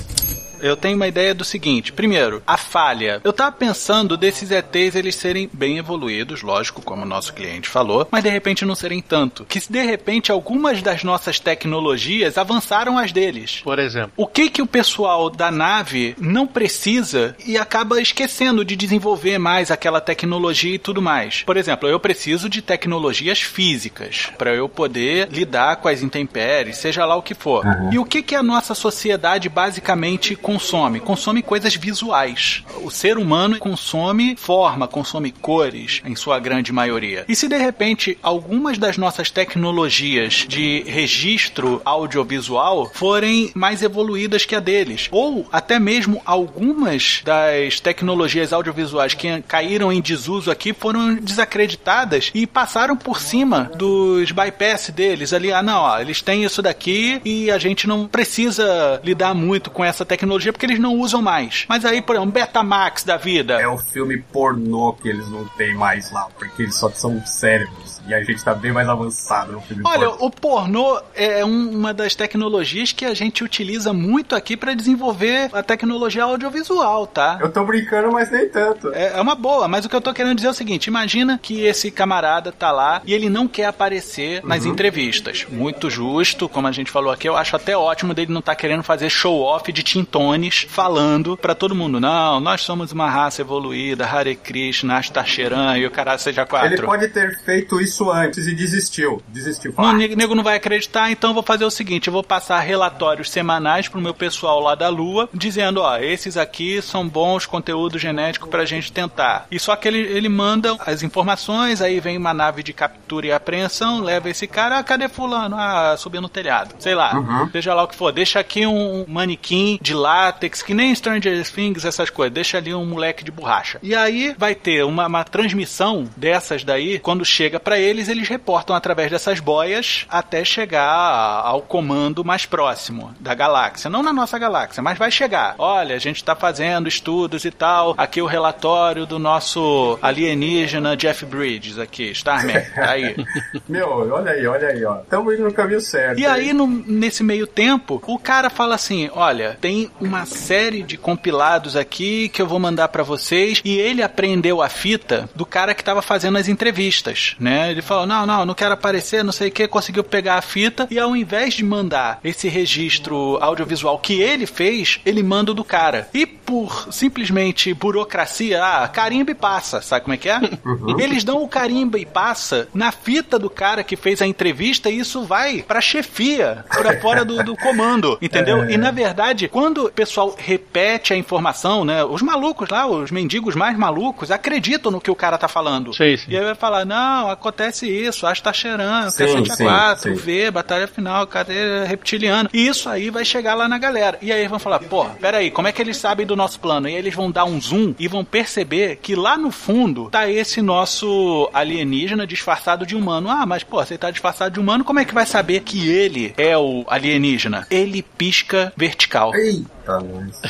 Eu tenho uma ideia do seguinte: primeiro, a falha. Eu tava pensando desses ETs eles serem bem evoluídos, lógico, como o nosso cliente falou, mas de repente não serem tanto. Que se de repente algumas das nossas tecnologias avançaram as deles. Por exemplo. O que que o pessoal da nave não precisa e acaba esquecendo de desenvolver mais aquela tecnologia e tudo mais? Por exemplo, eu preciso de tecnologias físicas para eu poder lidar com as intempéries, seja lá o que for. Uhum. E o que que a nossa sociedade basicamente consome? Consome coisas visuais. O ser humano consome forma, consome cores, em sua grande maioria. E se de repente algumas das nossas tecnologias de registro audiovisual forem mais evoluídas que a deles, ou até mesmo algumas das tecnologias audiovisuais que caíram em desuso aqui foram desacreditadas e passaram por cima dos bypass deles ali. Ah, não, ó, eles têm isso daqui e a gente não precisa lidar muito com essa tecnologia tecnologia porque eles não usam mais. Mas aí, por exemplo, Betamax da vida. É o filme pornô que eles não têm mais lá, porque eles só são cérebros. E a gente tá bem mais avançado no filme Olha, pornô. o pornô é uma das tecnologias que a gente utiliza muito aqui para desenvolver a tecnologia audiovisual, tá? Eu tô brincando, mas nem tanto. É, é uma boa, mas o que eu tô querendo dizer é o seguinte: imagina que esse camarada tá lá e ele não quer aparecer nas uhum. entrevistas. Muito justo, como a gente falou aqui, eu acho até ótimo dele não tá querendo fazer show off de tintones falando para todo mundo: não, nós somos uma raça evoluída, Hare Krishna, Ashtacheran e o cara seja quatro. Ele pode ter feito isso isso antes e desistiu. Desistiu. O nego não vai acreditar, então eu vou fazer o seguinte: eu vou passar relatórios semanais pro meu pessoal lá da Lua, dizendo: ó, esses aqui são bons conteúdo genético pra gente tentar. E só que ele, ele manda as informações, aí vem uma nave de captura e apreensão, leva esse cara, ah, cadê fulano? Ah, subiu no telhado. Sei lá, uhum. seja lá o que for. Deixa aqui um manequim de látex, que nem Stranger Things, essas coisas. Deixa ali um moleque de borracha. E aí vai ter uma, uma transmissão dessas daí, quando chega para ele eles, eles reportam através dessas boias até chegar ao comando mais próximo da galáxia. Não na nossa galáxia, mas vai chegar. Olha, a gente está fazendo estudos e tal. Aqui o relatório do nosso alienígena Jeff Bridges aqui, Starman. Tá aí. <laughs> Meu, olha aí, olha aí, ó. Estamos indo no caminho certo. E aí, no, nesse meio tempo, o cara fala assim: olha, tem uma série de compilados aqui que eu vou mandar para vocês. E ele aprendeu a fita do cara que estava fazendo as entrevistas, né? Ele falou: não, não, não quero aparecer, não sei o que, conseguiu pegar a fita e ao invés de mandar esse registro audiovisual que ele fez, ele manda o do cara. E por simplesmente burocracia, ah, carimba e passa, sabe como é que é? <laughs> Uhum. Eles dão o carimba e passa na fita do cara que fez a entrevista e isso vai pra chefia, pra fora do, do comando, <laughs> entendeu? É. E na verdade, quando pessoal repete a informação, né? Os malucos lá, os mendigos mais malucos, acreditam no que o cara tá falando. Sim, sim. E aí vai falar, não, acontece isso, Ash tá cheirando, Sim, cacete sim, A4, sim. V, batalha final, cadê reptiliano? E isso aí vai chegar lá na galera. E aí eles vão falar, pô, peraí, como é que eles sabem do nosso plano? E aí eles vão dar um zoom e vão perceber que lá no fundo tá esse nosso alienígena disfarçado de humano. Ah, mas pô, você tá disfarçado de humano, como é que vai saber que ele é o alienígena? Ele pisca vertical. Eita, nós.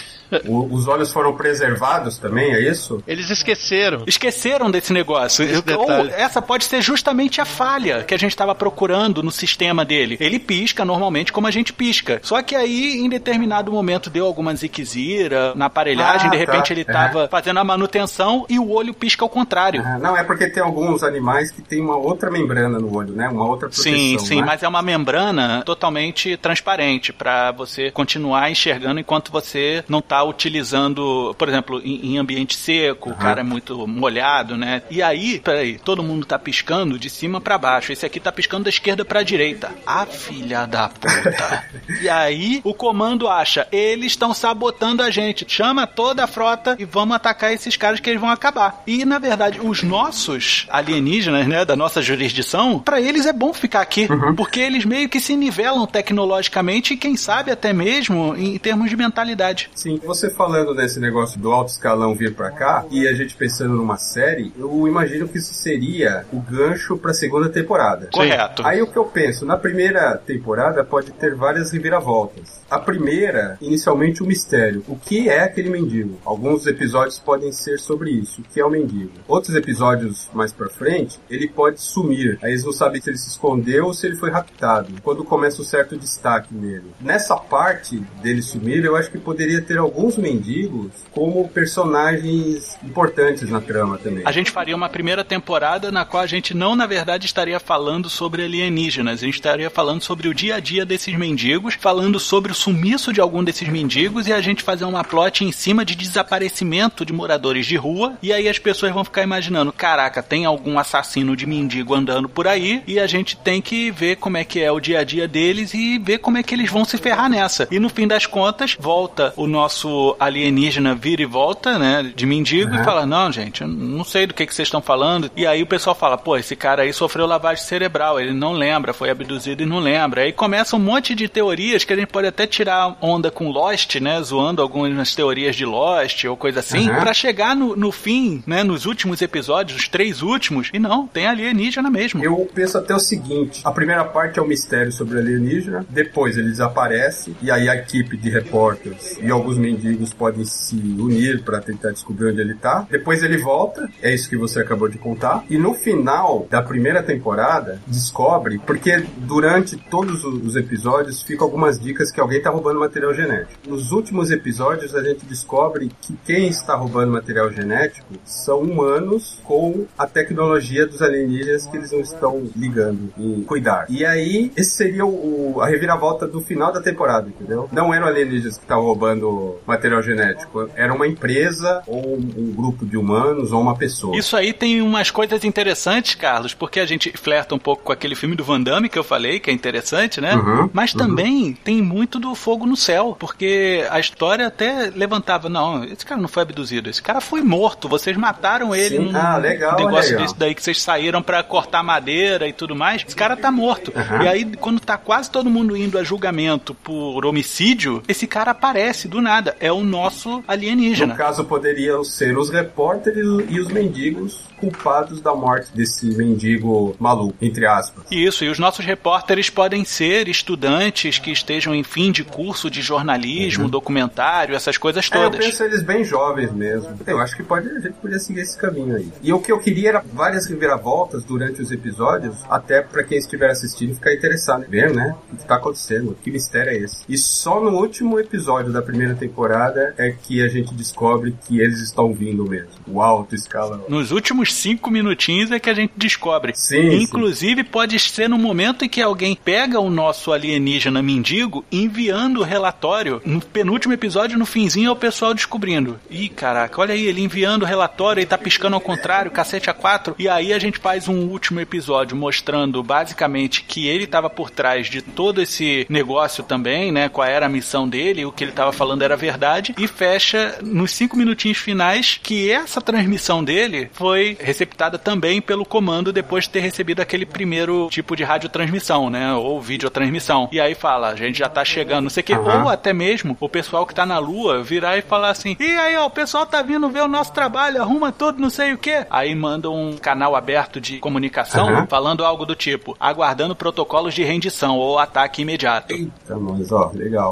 O- Os olhos foram preservados também, é isso? Eles esqueceram. Esqueceram desse negócio. Esse Ou essa pode ser justamente a falha que a gente estava procurando no sistema dele. Ele pisca normalmente como a gente pisca. Só que aí, em determinado momento, deu alguma ziquezira na aparelhagem, Ah, de repente tá. ele estava fazendo a manutenção e o olho pisca ao contrário. Ah, não, é porque tem alguns animais que tem uma outra membrana no olho, né? Uma outra proteção. Sim, sim, né? mas é uma membrana totalmente transparente para você continuar enxergando enquanto você não tá utilizando, por exemplo, em, em ambiente seco, o Aham. cara é muito molhado, né? E aí, peraí, todo mundo tá piscando de cima para baixo. Esse aqui tá piscando da esquerda para direita. Ah, filha da puta. <laughs> e aí o comando acha, eles estão sabotando a gente. Chama toda a frota e vamos atacar esses caras que eles vão acabar. E na verdade, os nossos alienígenas, né, da nossa jurisdição, para eles é bom ficar aqui, porque eles meio que se nivelam tecnologicamente e quem sabe até mesmo em termos de mentalidade. Sim, você falando nesse negócio do alto escalão vir pra cá e a gente pensando numa série, eu imagino que isso seria o gancho pra segunda temporada. Correto. Aí o que eu penso, na primeira temporada pode ter várias reviravoltas. A primeira, inicialmente um mistério. O que é aquele mendigo? Alguns episódios podem ser sobre isso. O que é o mendigo? Outros episódios mais pra frente, ele pode sumir. Aí eles não sabem se ele se escondeu ou se ele foi raptado. Quando começa um certo destaque nele. Nessa parte dele sumir, eu acho que poderia ter alguns mendigos como personagens importantes na trama também. A gente faria uma primeira temporada na qual a gente não, na verdade, estaria falando sobre alienígenas. A gente estaria falando sobre o dia a dia desses mendigos, falando sobre o sumiço de algum desses mendigos e a gente fazer uma plot em cima de desaparecimento de moradores de rua. E aí as pessoas vão ficar imaginando: caraca, tem algum assassino de mendigo andando por aí e a gente tem que ver como é que é o dia a dia deles e ver como é que eles vão se ferrar nessa. E no fim das contas, volta o nosso alienígena vira e volta, né, de mendigo e Uhum. fala: Não, gente, eu não sei do que, que vocês estão falando. E aí o pessoal fala: Pô, esse cara aí sofreu lavagem cerebral, ele não lembra, foi abduzido e não lembra. Aí começa um monte de teorias que a gente pode até tirar onda com Lost, né, zoando algumas teorias de Lost ou coisa assim, Uhum. pra chegar no, no fim, né, nos últimos episódios, os três últimos, e não, tem alienígena mesmo. Eu penso até o seguinte: a primeira parte é o mistério sobre o alienígena, depois ele desaparece, e aí a equipe de repórteres e alguns mendigos podem se unir para tentar descobrir onde ele tá. Depois ele volta, é isso que você acabou de contar, e no final da primeira temporada descobre, porque durante todos os episódios ficam algumas dicas que alguém tá roubando material genético. Nos últimos episódios a gente descobre que quem está roubando material genético são humanos com a tecnologia dos alienígenas que eles não estão ligando em cuidar. E aí, esse seria o, a reviravolta do final da temporada, entendeu? Não eram alienígenas que estavam roubando material genético, era uma empresa ou um, grupo de humanos ou uma pessoa. Isso aí tem umas coisas interessantes, Carlos, porque a gente flerta um pouco com aquele filme do Van Damme que eu falei, que é interessante, né? Uhum, Mas uhum. também tem muito do fogo no céu, porque a história até levantava, não, esse cara não foi abduzido, esse cara foi morto, vocês mataram ele Sim. num Ah, legal, negócio legal. desse daí que vocês saíram pra cortar madeira e tudo mais. Esse cara tá morto. Uhum. E aí, quando tá quase todo mundo indo a julgamento por homicídio, esse cara aparece do nada. É o nosso alienígena. No caso, poderiam ser os repórteres e os mendigos culpados da morte desse mendigo maluco, entre aspas. Isso, e os nossos repórteres podem ser estudantes que estejam em fim de curso de jornalismo, documentário, essas coisas Uhum. É, eu todas. penso eles bem jovens mesmo. Eu acho que pode, a gente podia seguir esse caminho aí. E o que eu queria era várias reviravoltas durante os episódios, até pra quem estiver assistindo ficar interessado em ver, né? O que tá acontecendo, que mistério é esse. E só no último episódio da primeira temporada é que a gente descobre que eles estão vindo mesmo. O alto escala. Nos últimos cinco minutinhos é que a gente descobre. Sim, Inclusive, pode ser no momento em que alguém pega o nosso alienígena mendigo enviando o relatório. No penúltimo episódio, no finzinho, é o pessoal descobrindo. Ih, caraca, olha aí, ele enviando o relatório e tá piscando ao contrário, cacete a quatro. E aí a gente faz um último episódio mostrando basicamente que ele tava por trás de todo esse negócio também, né? Qual era a missão dele, o que ele tava falando era verdade, e fecha nos cinco minutinhos finais que essa transmissão dele foi receptada também pelo comando depois de ter recebido aquele primeiro tipo de radiotransmissão, né? Ou videotransmissão. E aí fala, a gente já tá chegando, não sei o que. Uhum. Ou até mesmo o pessoal que tá na lua virar e falar assim: e aí, ó, o pessoal tá vindo ver o nosso trabalho, arruma tudo, não sei o que. Aí manda um canal aberto de comunicação Uhum. falando algo do tipo: aguardando protocolos de rendição ou ataque imediato. Eita, mas ó, legal.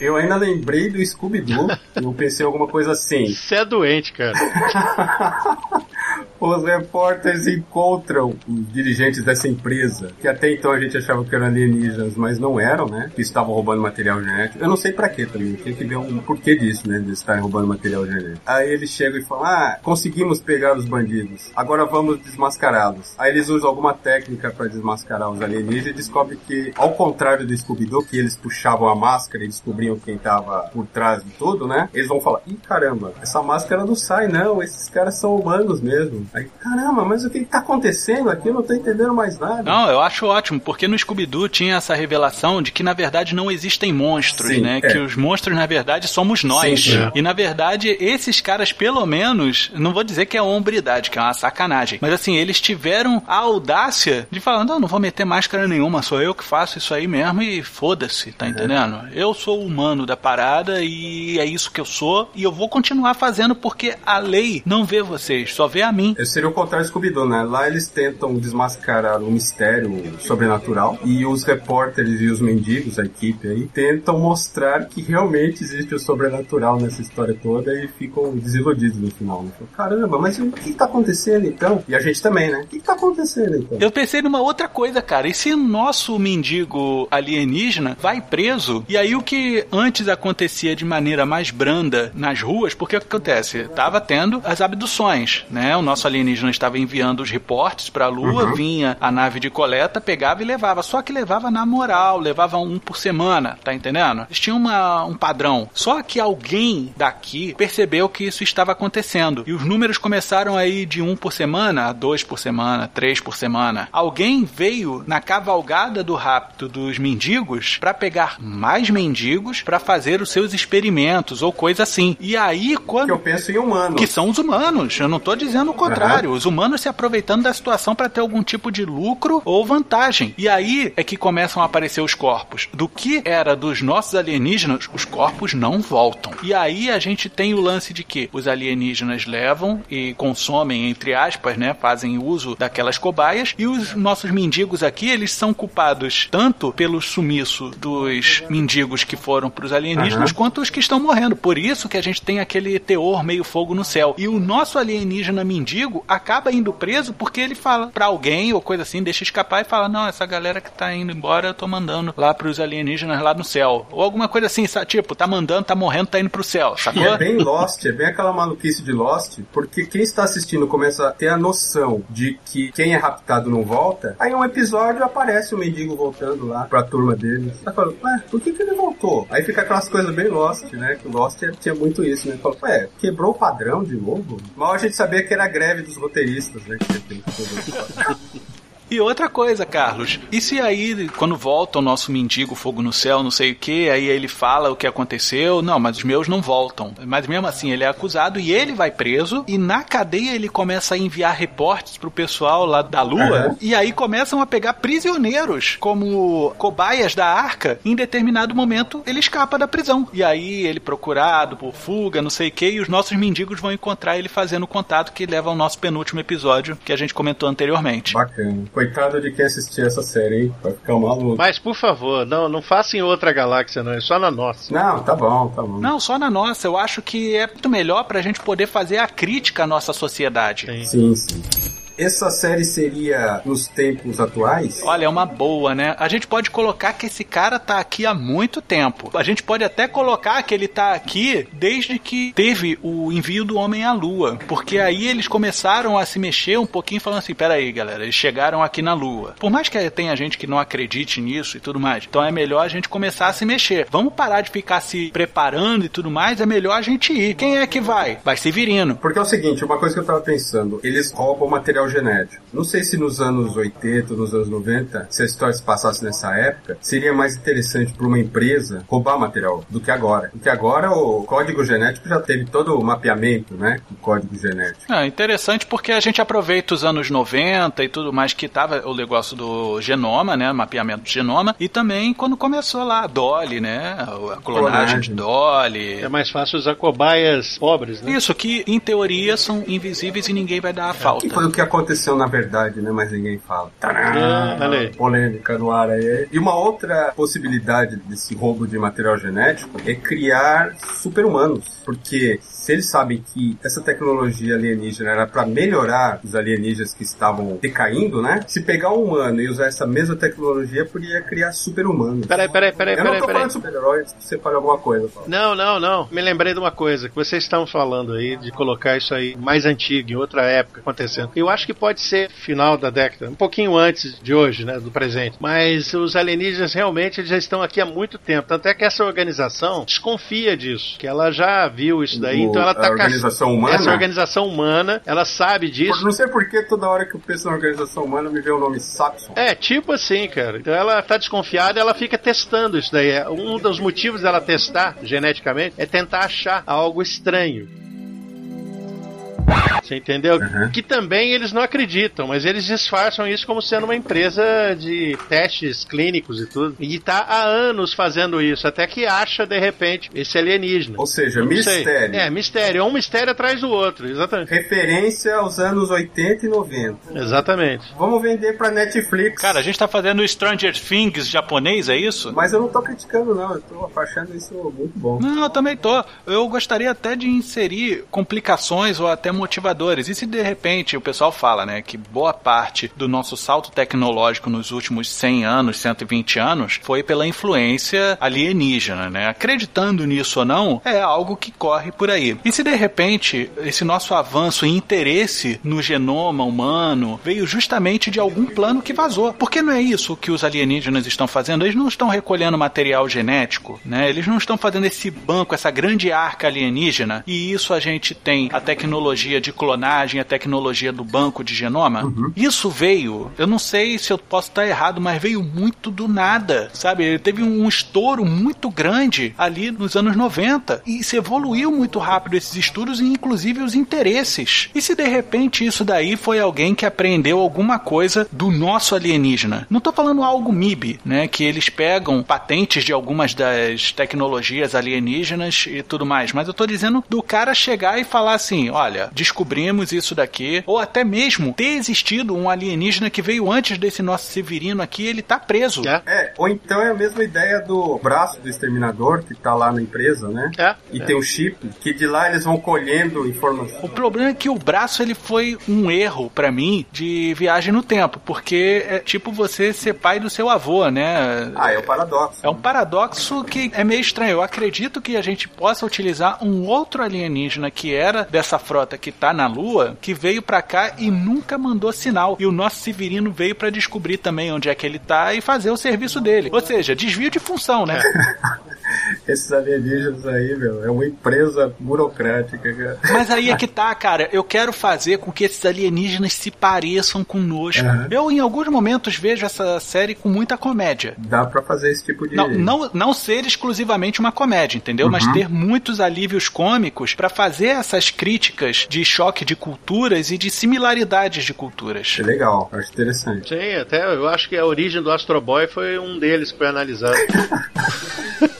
Eu ainda lembrei do Scooby-Doo. eu pensei em alguma coisa assim. Você é doente, cara. <laughs> Os repórteres encontram os dirigentes dessa empresa, que até então a gente achava que eram alienígenas, mas não eram, né? Que estavam roubando material genético. Eu não sei pra quê também, tem que ver um porquê disso, né? De estarem roubando material genético. Aí eles chegam e falam: Ah, conseguimos pegar os bandidos, agora vamos desmascará-los. Aí eles usam alguma técnica pra desmascarar os alienígenas e descobrem que, ao contrário do Scooby-Doo, que eles puxavam a máscara e descobriam quem tava por trás de tudo, né? Eles vão falar: Ih, caramba, essa máscara não sai, não, esses caras são humanos mesmo. Aí, caramba, mas o que, que tá acontecendo aqui? Eu não tô entendendo mais nada. Não, eu acho ótimo, porque no Scooby-Doo tinha essa revelação de que na verdade não existem monstros, Sim, né? é. Que os monstros na verdade somos nós. Sim, sim. E na verdade esses caras, pelo menos, não vou dizer que é hombridade, que é uma sacanagem, mas assim, eles tiveram a audácia de falar: não, não vou meter máscara nenhuma, sou eu que faço isso aí mesmo e foda-se, tá entendendo? Eu sou o humano da parada e é isso que eu sou e eu vou continuar fazendo porque a lei não vê vocês, só vê a mim. Esse seria o contrário do Scooby-Doo, né? Lá eles tentam desmascarar um mistério sobrenatural e os repórteres e os mendigos, a equipe aí, tentam mostrar que realmente existe o sobrenatural nessa história toda e ficam desiludidos no final. Né? Caramba, mas o que tá acontecendo então? E a gente também, né? O que tá acontecendo então? Eu pensei numa outra coisa, cara. E se nosso mendigo alienígena vai preso, e aí o que antes acontecia de maneira mais branda nas ruas, porque o que acontece? Tava tendo as abduções, né? O nosso alienígena estava enviando os reportes pra Lua, vinha a nave de coleta, pegava e levava. Só que levava na moral, levava um por semana, tá entendendo? Eles tinham uma, um padrão. Só que alguém daqui percebeu que isso estava acontecendo. E os números começaram aí de um por semana a dois por semana, três por semana. Alguém veio na cavalgada do rapto dos mendigos para pegar mais mendigos para fazer os seus experimentos ou coisa assim. E aí, Que quando eu penso em humano. que são os humanos. Eu não tô dizendo o contrário. Os humanos se aproveitando da situação para ter algum tipo de lucro ou vantagem. E aí é que começam a aparecer os corpos. Do que era dos nossos alienígenas, os corpos não voltam. E aí a gente tem o lance de que os alienígenas levam e consomem, entre aspas, né? Fazem uso daquelas cobaias. E os nossos mendigos aqui, eles são culpados tanto pelo sumiço dos mendigos que foram pros alienígenas, Aham. quanto os que estão morrendo. Por isso que a gente tem aquele teor meio fogo no céu. E o nosso alienígena mendigo acaba indo preso porque ele fala pra alguém ou coisa assim, deixa escapar e fala: Não, essa galera que tá indo embora eu tô mandando lá pros alienígenas lá no céu. Ou alguma coisa assim, sabe? tipo, tá mandando, tá morrendo, tá indo pro céu, E sacou? é bem Lost, é bem aquela maluquice de Lost, porque quem está assistindo começa a ter a noção de que quem é raptado não volta, aí um episódio aparece o mendigo voltando lá pra turma dele. Tá falando, ué, por que, que ele voltou? Aí fica aquelas coisas bem Lost, né? Que o Lost tinha muito isso, né? Fala, ué, quebrou o padrão de novo? Mal a gente sabia que era a greve dos roteiristas, né? Que todo <laughs> E outra coisa, Carlos, e se aí, quando volta o nosso mendigo fogo no céu, não sei o que, aí ele fala o que aconteceu, não, mas os meus não voltam. Mas mesmo assim, ele é acusado e ele vai preso, e na cadeia ele começa a enviar reportes pro pessoal lá da Lua, Uhum. e aí começam a pegar prisioneiros como cobaias da arca. Em determinado momento, ele escapa da prisão. E aí ele procurado por fuga, não sei o que, e os nossos mendigos vão encontrar ele fazendo o contato que leva ao nosso penúltimo episódio, que a gente comentou anteriormente. Bacana. Coitado de quem assistir essa série, hein? Vai ficar maluco. Mas, por favor, não, não faça em outra galáxia, não. É só na nossa. Não, tá bom, tá bom. Não, só na nossa. Eu acho que é muito melhor pra gente poder fazer a crítica à nossa sociedade. Sim. Sim, sim. Essa série seria nos tempos atuais? Olha, é uma boa, né? A gente pode colocar que esse cara tá aqui há muito tempo. A gente pode até colocar que ele tá aqui desde que teve o envio do homem à lua. Porque aí eles começaram a se mexer um pouquinho, falando assim: peraí, galera, eles chegaram aqui na lua. Por mais que tenha gente que não acredite nisso e tudo mais, então é melhor a gente começar a se mexer. Vamos parar de ficar se preparando e tudo mais, é melhor a gente ir. Quem é que vai? Vai Severino. Porque é o seguinte, uma coisa que eu tava pensando, eles roubam material genético. Não sei se nos anos 80, nos anos 90, se a história se passasse nessa época, seria mais interessante para uma empresa roubar material do que agora. Porque agora o código genético já teve todo o mapeamento, né? O código genético. É interessante porque a gente aproveita os anos 90 e tudo mais que tava o negócio do genoma, né? Mapeamento do genoma. E também quando começou lá a Dolly, né? A clonagem de Dolly. É mais fácil usar cobaias pobres, né? Isso, que em teoria são invisíveis e ninguém vai dar a falta. Que foi o que aconteceu na verdade, né? Mas ninguém fala. Ah, olha aí. Polêmica no ar aí. E uma outra possibilidade desse roubo de material genético é criar super-humanos. Porque se eles sabem que essa tecnologia alienígena era para melhorar os alienígenas que estavam decaindo, né? Se pegar um humano e usar essa mesma tecnologia, poderia criar super-humanos. Peraí, peraí, peraí, Eu não peraí, tô peraí. falando de super-heróis, você fala alguma coisa. Paulo. Não, não, não. Me lembrei de uma coisa que vocês estavam falando aí de colocar isso aí mais antigo, em outra época acontecendo. Eu acho que pode ser final da década, um pouquinho antes de hoje, né, do presente. Mas os alienígenas realmente eles já estão aqui há muito tempo. Tanto é que essa organização desconfia disso, que ela já viu isso daí, então ela a tá caç- organização humana? Essa organização humana, ela sabe Por- disso. Não sei por que toda hora que eu penso na organização humana me vê o nome Saxon. É, tipo assim, cara. Então ela tá desconfiada ela fica testando isso daí. É, Um dos motivos dela testar geneticamente é tentar achar algo estranho. Você entendeu? Uhum. Que também eles não acreditam, mas eles disfarçam isso como sendo uma empresa de testes clínicos e tudo. E tá há anos fazendo isso, até que acha, de repente, esse alienígena. Ou seja, Não sei. mistério. É, mistério. Um mistério atrás do outro, exatamente. Referência aos anos 80 e 90. Exatamente. Vamos vender pra Netflix. Cara, a gente tá fazendo o Stranger Things japonês, é isso? Mas eu não tô criticando, não. Eu tô achando isso muito bom. Não, eu também tô. Eu gostaria até de inserir complicações ou até motivadores. E se de repente o pessoal fala, né, que boa parte do nosso salto tecnológico nos últimos 100 anos, 120 anos, foi pela influência alienígena, né? Acreditando nisso ou não, é algo que corre por aí. E se de repente esse nosso avanço e interesse no genoma humano veio justamente de algum plano que vazou? Porque não é isso que os alienígenas estão fazendo? Eles não estão recolhendo material genético, né? Eles não estão fazendo esse banco, essa grande arca alienígena. E isso a gente tem a tecnologia de clonagem, a tecnologia do banco de genoma. Isso veio, eu não sei se eu posso estar errado, mas veio muito do nada, sabe? Teve um estouro muito grande ali nos anos 90 e se evoluiu muito rápido esses estudos e inclusive os interesses. E se de repente isso daí foi alguém que aprendeu alguma coisa do nosso alienígena? Não tô falando algo MIB, né? Que eles pegam patentes de algumas das tecnologias alienígenas e tudo mais, mas eu tô dizendo do cara chegar e falar assim: olha, descobrimos isso daqui, ou até mesmo ter existido um alienígena que veio antes desse nosso Severino aqui, ele tá preso. É? É, ou então é a mesma ideia do braço do exterminador que tá lá na empresa, né? É. E é. tem um chip, que de lá eles vão colhendo informações. O problema é que o braço ele foi um erro pra mim de viagem no tempo, porque é tipo você ser pai do seu avô, né? Ah, é o paradoxo. É um paradoxo que é meio estranho. Eu acredito que a gente possa utilizar um outro alienígena que era dessa frota que tá na Lua, que veio pra cá e nunca mandou sinal. E o nosso Severino veio pra descobrir também onde é que ele tá e fazer o serviço dele. Ou seja, desvio de função, né? <laughs> Esses alienígenas aí, meu, é uma empresa burocrática, cara. Mas aí é que tá, cara. Eu quero fazer com que esses alienígenas se pareçam conosco. Uhum. Eu, em alguns momentos, vejo essa série com muita comédia. Dá pra fazer esse tipo de. Não, não, não ser exclusivamente uma comédia, entendeu? Mas ter muitos alívios cômicos pra fazer essas críticas de choque de culturas e de similaridades de culturas. É legal, acho interessante. Sim, até eu acho que a origem do Astro Boy foi um deles que foi analisado. <laughs>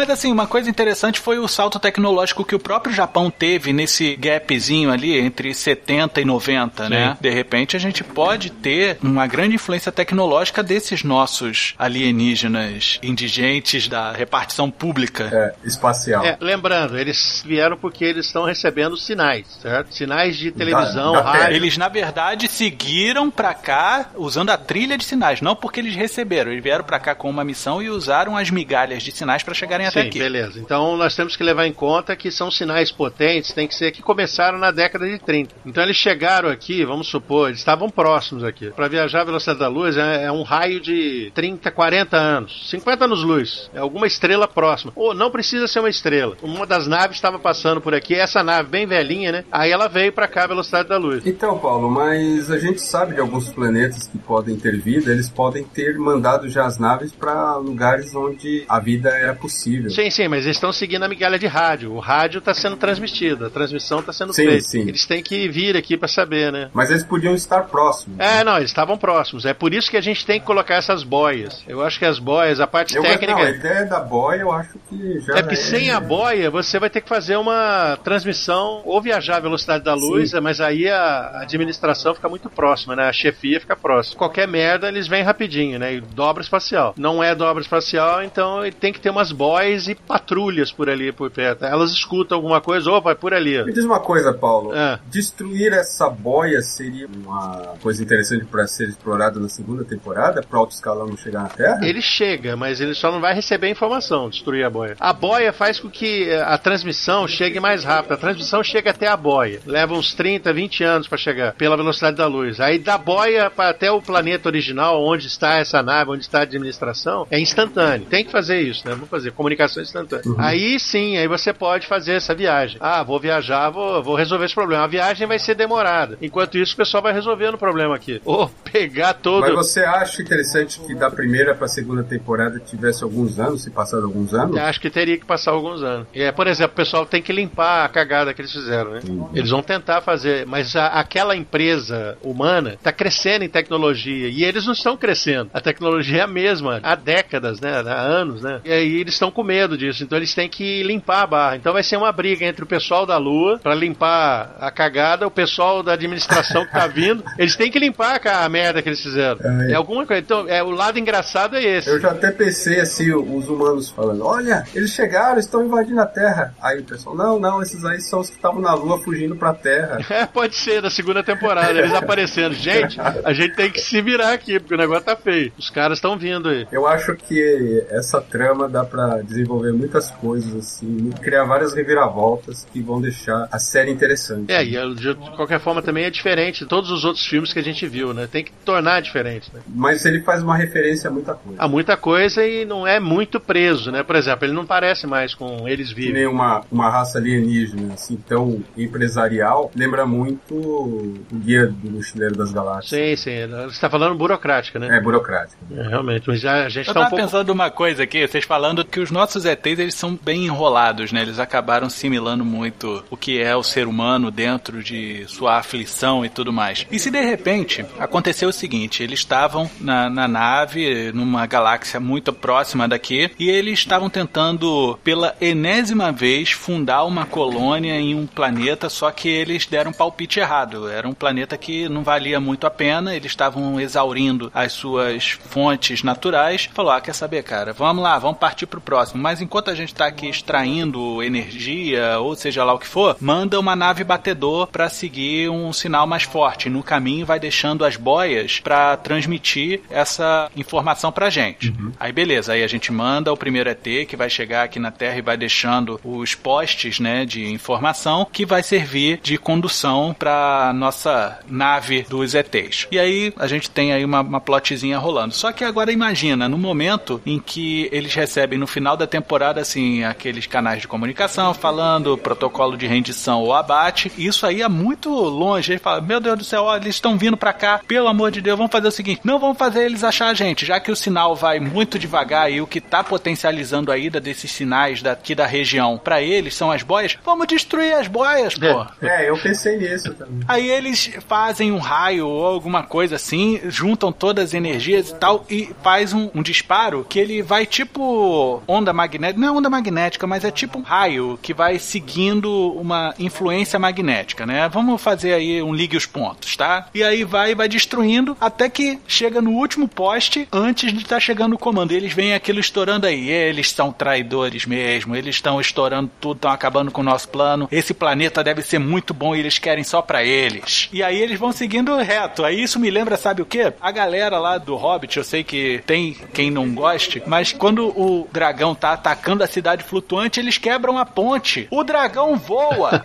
Mas assim, uma coisa interessante foi o salto tecnológico que o próprio Japão teve nesse gapzinho ali entre 70 e 90, né? De repente a gente pode ter uma grande influência tecnológica desses nossos alienígenas indigentes da repartição pública. É, espacial. É, lembrando, eles vieram porque eles estão recebendo sinais, certo? Sinais de televisão, da rádio. Eles, na verdade, seguiram pra cá usando a trilha de sinais, não porque eles receberam. Eles vieram pra cá com uma missão e usaram as migalhas de sinais pra chegarem até Sim, aqui. beleza. Então nós temos que levar em conta que são sinais potentes, tem que ser que começaram na década de 30. Então eles chegaram aqui, vamos supor, eles estavam próximos aqui. Para viajar a velocidade da luz é, é, um raio de 30, 40 anos, 50 anos-luz. É alguma estrela próxima. Ou não precisa ser uma estrela. Uma das naves estava passando por aqui, essa nave bem velhinha, né? Aí ela veio para cá a velocidade da luz. Então, Paulo, mas a gente sabe de alguns planetas que podem ter vida, eles podem ter mandado já as naves para lugares onde a vida era possível. Sim, sim, mas eles estão seguindo a migalha de rádio. O rádio está sendo transmitido, a transmissão está sendo sim, feita. Sim. Eles têm que vir aqui para saber, né? Mas eles podiam estar próximos. É, né? não, eles estavam próximos. É por isso que a gente tem que colocar essas boias. Eu acho que as boias, a parte eu, técnica. Não, a ideia da boia eu acho que já. É que é... sem a boia você vai ter que fazer uma transmissão ou viajar a velocidade da luz, sim. mas aí a administração fica muito próxima, né? A chefia fica próxima. Qualquer merda eles vêm rapidinho, né? E dobra espacial. Não é dobra espacial, então ele tem que ter umas boias e patrulhas por ali, por perto. Elas escutam alguma coisa, ou vai por ali. Me diz uma coisa, Paulo. É. Destruir essa boia seria uma coisa interessante para ser explorada na segunda temporada, para alto escalão não chegar na Terra? Ele chega, mas ele só não vai receber informação, destruir a boia. A boia faz com que a transmissão chegue mais rápido. A transmissão chega até a boia. Leva uns 30, 20 anos para chegar, pela velocidade da luz. Aí da boia até o planeta original, onde está essa nave, onde está a administração, é instantâneo. Tem que fazer isso, né? Vamos fazer comunicação instantânea. Uhum. Aí sim, aí você pode fazer essa viagem. Ah, vou viajar, vou, vou resolver esse problema. A viagem vai ser demorada. Enquanto isso, o pessoal vai resolvendo o problema aqui. Ou pegar todo. Mas você acha interessante que da primeira para a segunda temporada tivesse alguns anos, se passado alguns anos? Eu acho que teria que passar alguns anos. É, por exemplo, o pessoal tem que limpar a cagada que eles fizeram, né? Uhum. Eles vão tentar fazer, mas a, aquela empresa humana está crescendo em tecnologia e eles não estão crescendo. A tecnologia é a mesma há décadas, né? Há anos, né? E aí eles estão com medo disso, então eles têm que limpar a barra. Então vai ser uma briga entre o pessoal da Lua para limpar a cagada, o pessoal da administração que tá vindo. <laughs> Eles têm que limpar a merda que eles fizeram. É, é alguma coisa. Então, é, o lado engraçado é esse. Eu já até pensei assim, os humanos falando: olha, eles chegaram, estão invadindo a Terra. Aí o pessoal, não, não, esses aí são os que estavam na Lua fugindo pra Terra. <laughs> É, pode ser, da segunda temporada, eles <laughs> aparecendo. Gente, a gente tem que se virar aqui, porque o negócio tá feio. Os caras estão vindo aí. Eu acho que essa trama dá pra desenvolver muitas coisas, assim, criar várias reviravoltas que vão deixar a série interessante. É, e de qualquer forma também é diferente de todos os outros filmes que a gente viu, né? Tem que tornar diferente, né? Mas ele faz uma referência a muita coisa. A muita coisa e não é muito preso, né? Por exemplo, ele não parece mais com eles vivos. Que nem uma, uma raça alienígena, assim, tão empresarial, lembra muito o Guia do Mochileiro das Galáxias. Sim, sim. Você está falando burocrática, né? É, burocrática. É, realmente. Mas já, a gente Eu tá tava um pouco... pensando uma coisa aqui, vocês falando que os nossos ETs, eles são bem enrolados, né? Eles acabaram similando muito o que é o ser humano dentro de sua aflição e tudo mais. E se de repente aconteceu o seguinte, eles estavam na, na nave, numa galáxia muito próxima daqui, e eles estavam tentando, pela enésima vez, fundar uma colônia em um planeta, só que eles deram um palpite errado. Era um planeta que não valia muito a pena, eles estavam exaurindo as suas fontes naturais. Falou: ah, quer saber, cara, vamos lá, vamos partir pro próximo. Mas enquanto a gente tá aqui extraindo energia, ou seja lá o que for, manda uma nave batedor para seguir um sinal mais forte. No caminho vai deixando as boias para transmitir essa informação pra gente. Uhum. Aí beleza, aí a gente manda o primeiro ET que vai chegar aqui na Terra e vai deixando os postes, né, de informação que vai servir de condução para nossa nave dos ETs. E aí a gente tem aí uma, uma plotzinha rolando. Só que agora imagina, no momento em que eles recebem no final da temporada assim aqueles canais de comunicação falando protocolo de rendição ou abate, isso aí é muito longe. Ele fala: "Meu Deus do céu, ó, eles estão vindo para cá. Pelo amor de Deus, vamos fazer o seguinte, não vamos fazer eles achar a gente, já que o sinal vai muito devagar e o que tá potencializando a ida desses sinais daqui da região para eles são as boias, vamos destruir as boias, pô. É, eu pensei nisso também. Aí eles fazem um raio ou alguma coisa assim, juntam todas as energias e tal e faz um, um disparo que ele vai tipo onda magnética, não é onda magnética, mas é tipo um raio que vai seguindo uma influência magnética, né? Vamos fazer aí um ligue os pontos, tá? E aí vai vai destruindo até que chega no último poste antes de estar tá chegando o comando. Eles veem aquilo estourando aí. Eles são traidores mesmo. Eles estão estourando tudo, estão acabando com o nosso plano. Esse planeta deve ser muito bom e eles querem só para eles. E aí eles vão seguindo reto. Aí isso me lembra, sabe o que? A galera lá do Hobbit, eu sei que tem quem não goste, mas quando o dragão dragão tá atacando a cidade flutuante, eles quebram a ponte. O dragão voa.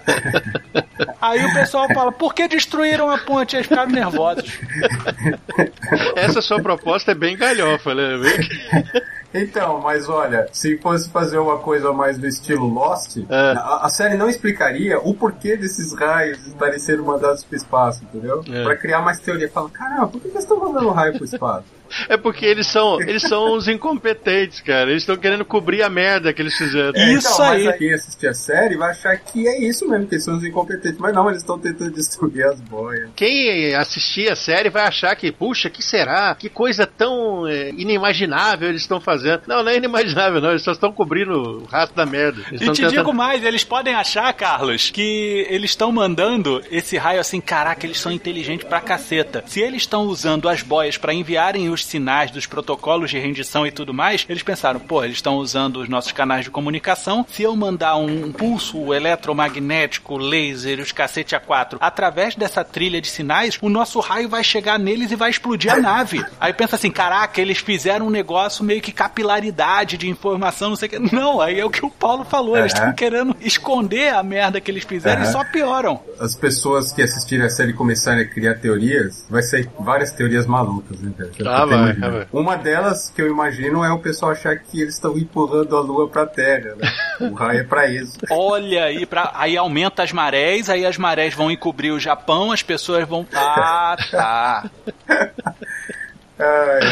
<laughs> Aí o pessoal fala: por que destruíram a ponte? Aí ficaram nervosos. Essa sua proposta é bem galhofa, né? Então, mas olha, se fosse fazer uma coisa mais do estilo Lost, é. a, a, série não explicaria o porquê desses raios estarem sendo mandados pro espaço, entendeu? É. Pra criar mais teoria. Fala, caramba, por que eles estão mandando raio pro espaço? É porque eles são, eles são os incompetentes, cara. Eles estão querendo cobrir a merda que eles fizeram. É, isso então, aí. Mas quem assistir a série vai achar que é isso mesmo, que eles são os incompetentes. Mas não, eles estão tentando destruir as boias. Quem assistir a série vai achar que, puxa, que será? Que coisa tão é, inimaginável eles estão fazendo. Não, não é inimaginável, não. Eles só estão cobrindo o rastro da merda. Eles e te tentando... digo mais, eles podem achar, Carlos, que eles estão mandando esse raio assim, caraca, eles são inteligentes pra caceta. Se eles estão usando as boias para enviarem os sinais dos protocolos de rendição e tudo mais, eles pensaram, pô, eles estão usando os nossos canais de comunicação. Se eu mandar um pulso eletromagnético, laser, os cacete A4, através dessa trilha de sinais, o nosso raio vai chegar neles e vai explodir a nave. Aí pensa assim, caraca, eles fizeram um negócio meio que capilaridade de informação, não sei o que. Não, aí é o que o Paulo falou, eles estão querendo esconder a merda que eles fizeram e só pioram. As pessoas que assistirem a série começarem a criar teorias, vai ser várias teorias malucas, né, Ah, vai, uma delas que eu imagino é o pessoal achar que eles estão empurrando a lua pra terra, né? O raio é pra isso. Olha aí, pra... aí aumenta as marés, aí as marés vão encobrir o Japão, as pessoas vão. Ah, tá. <laughs>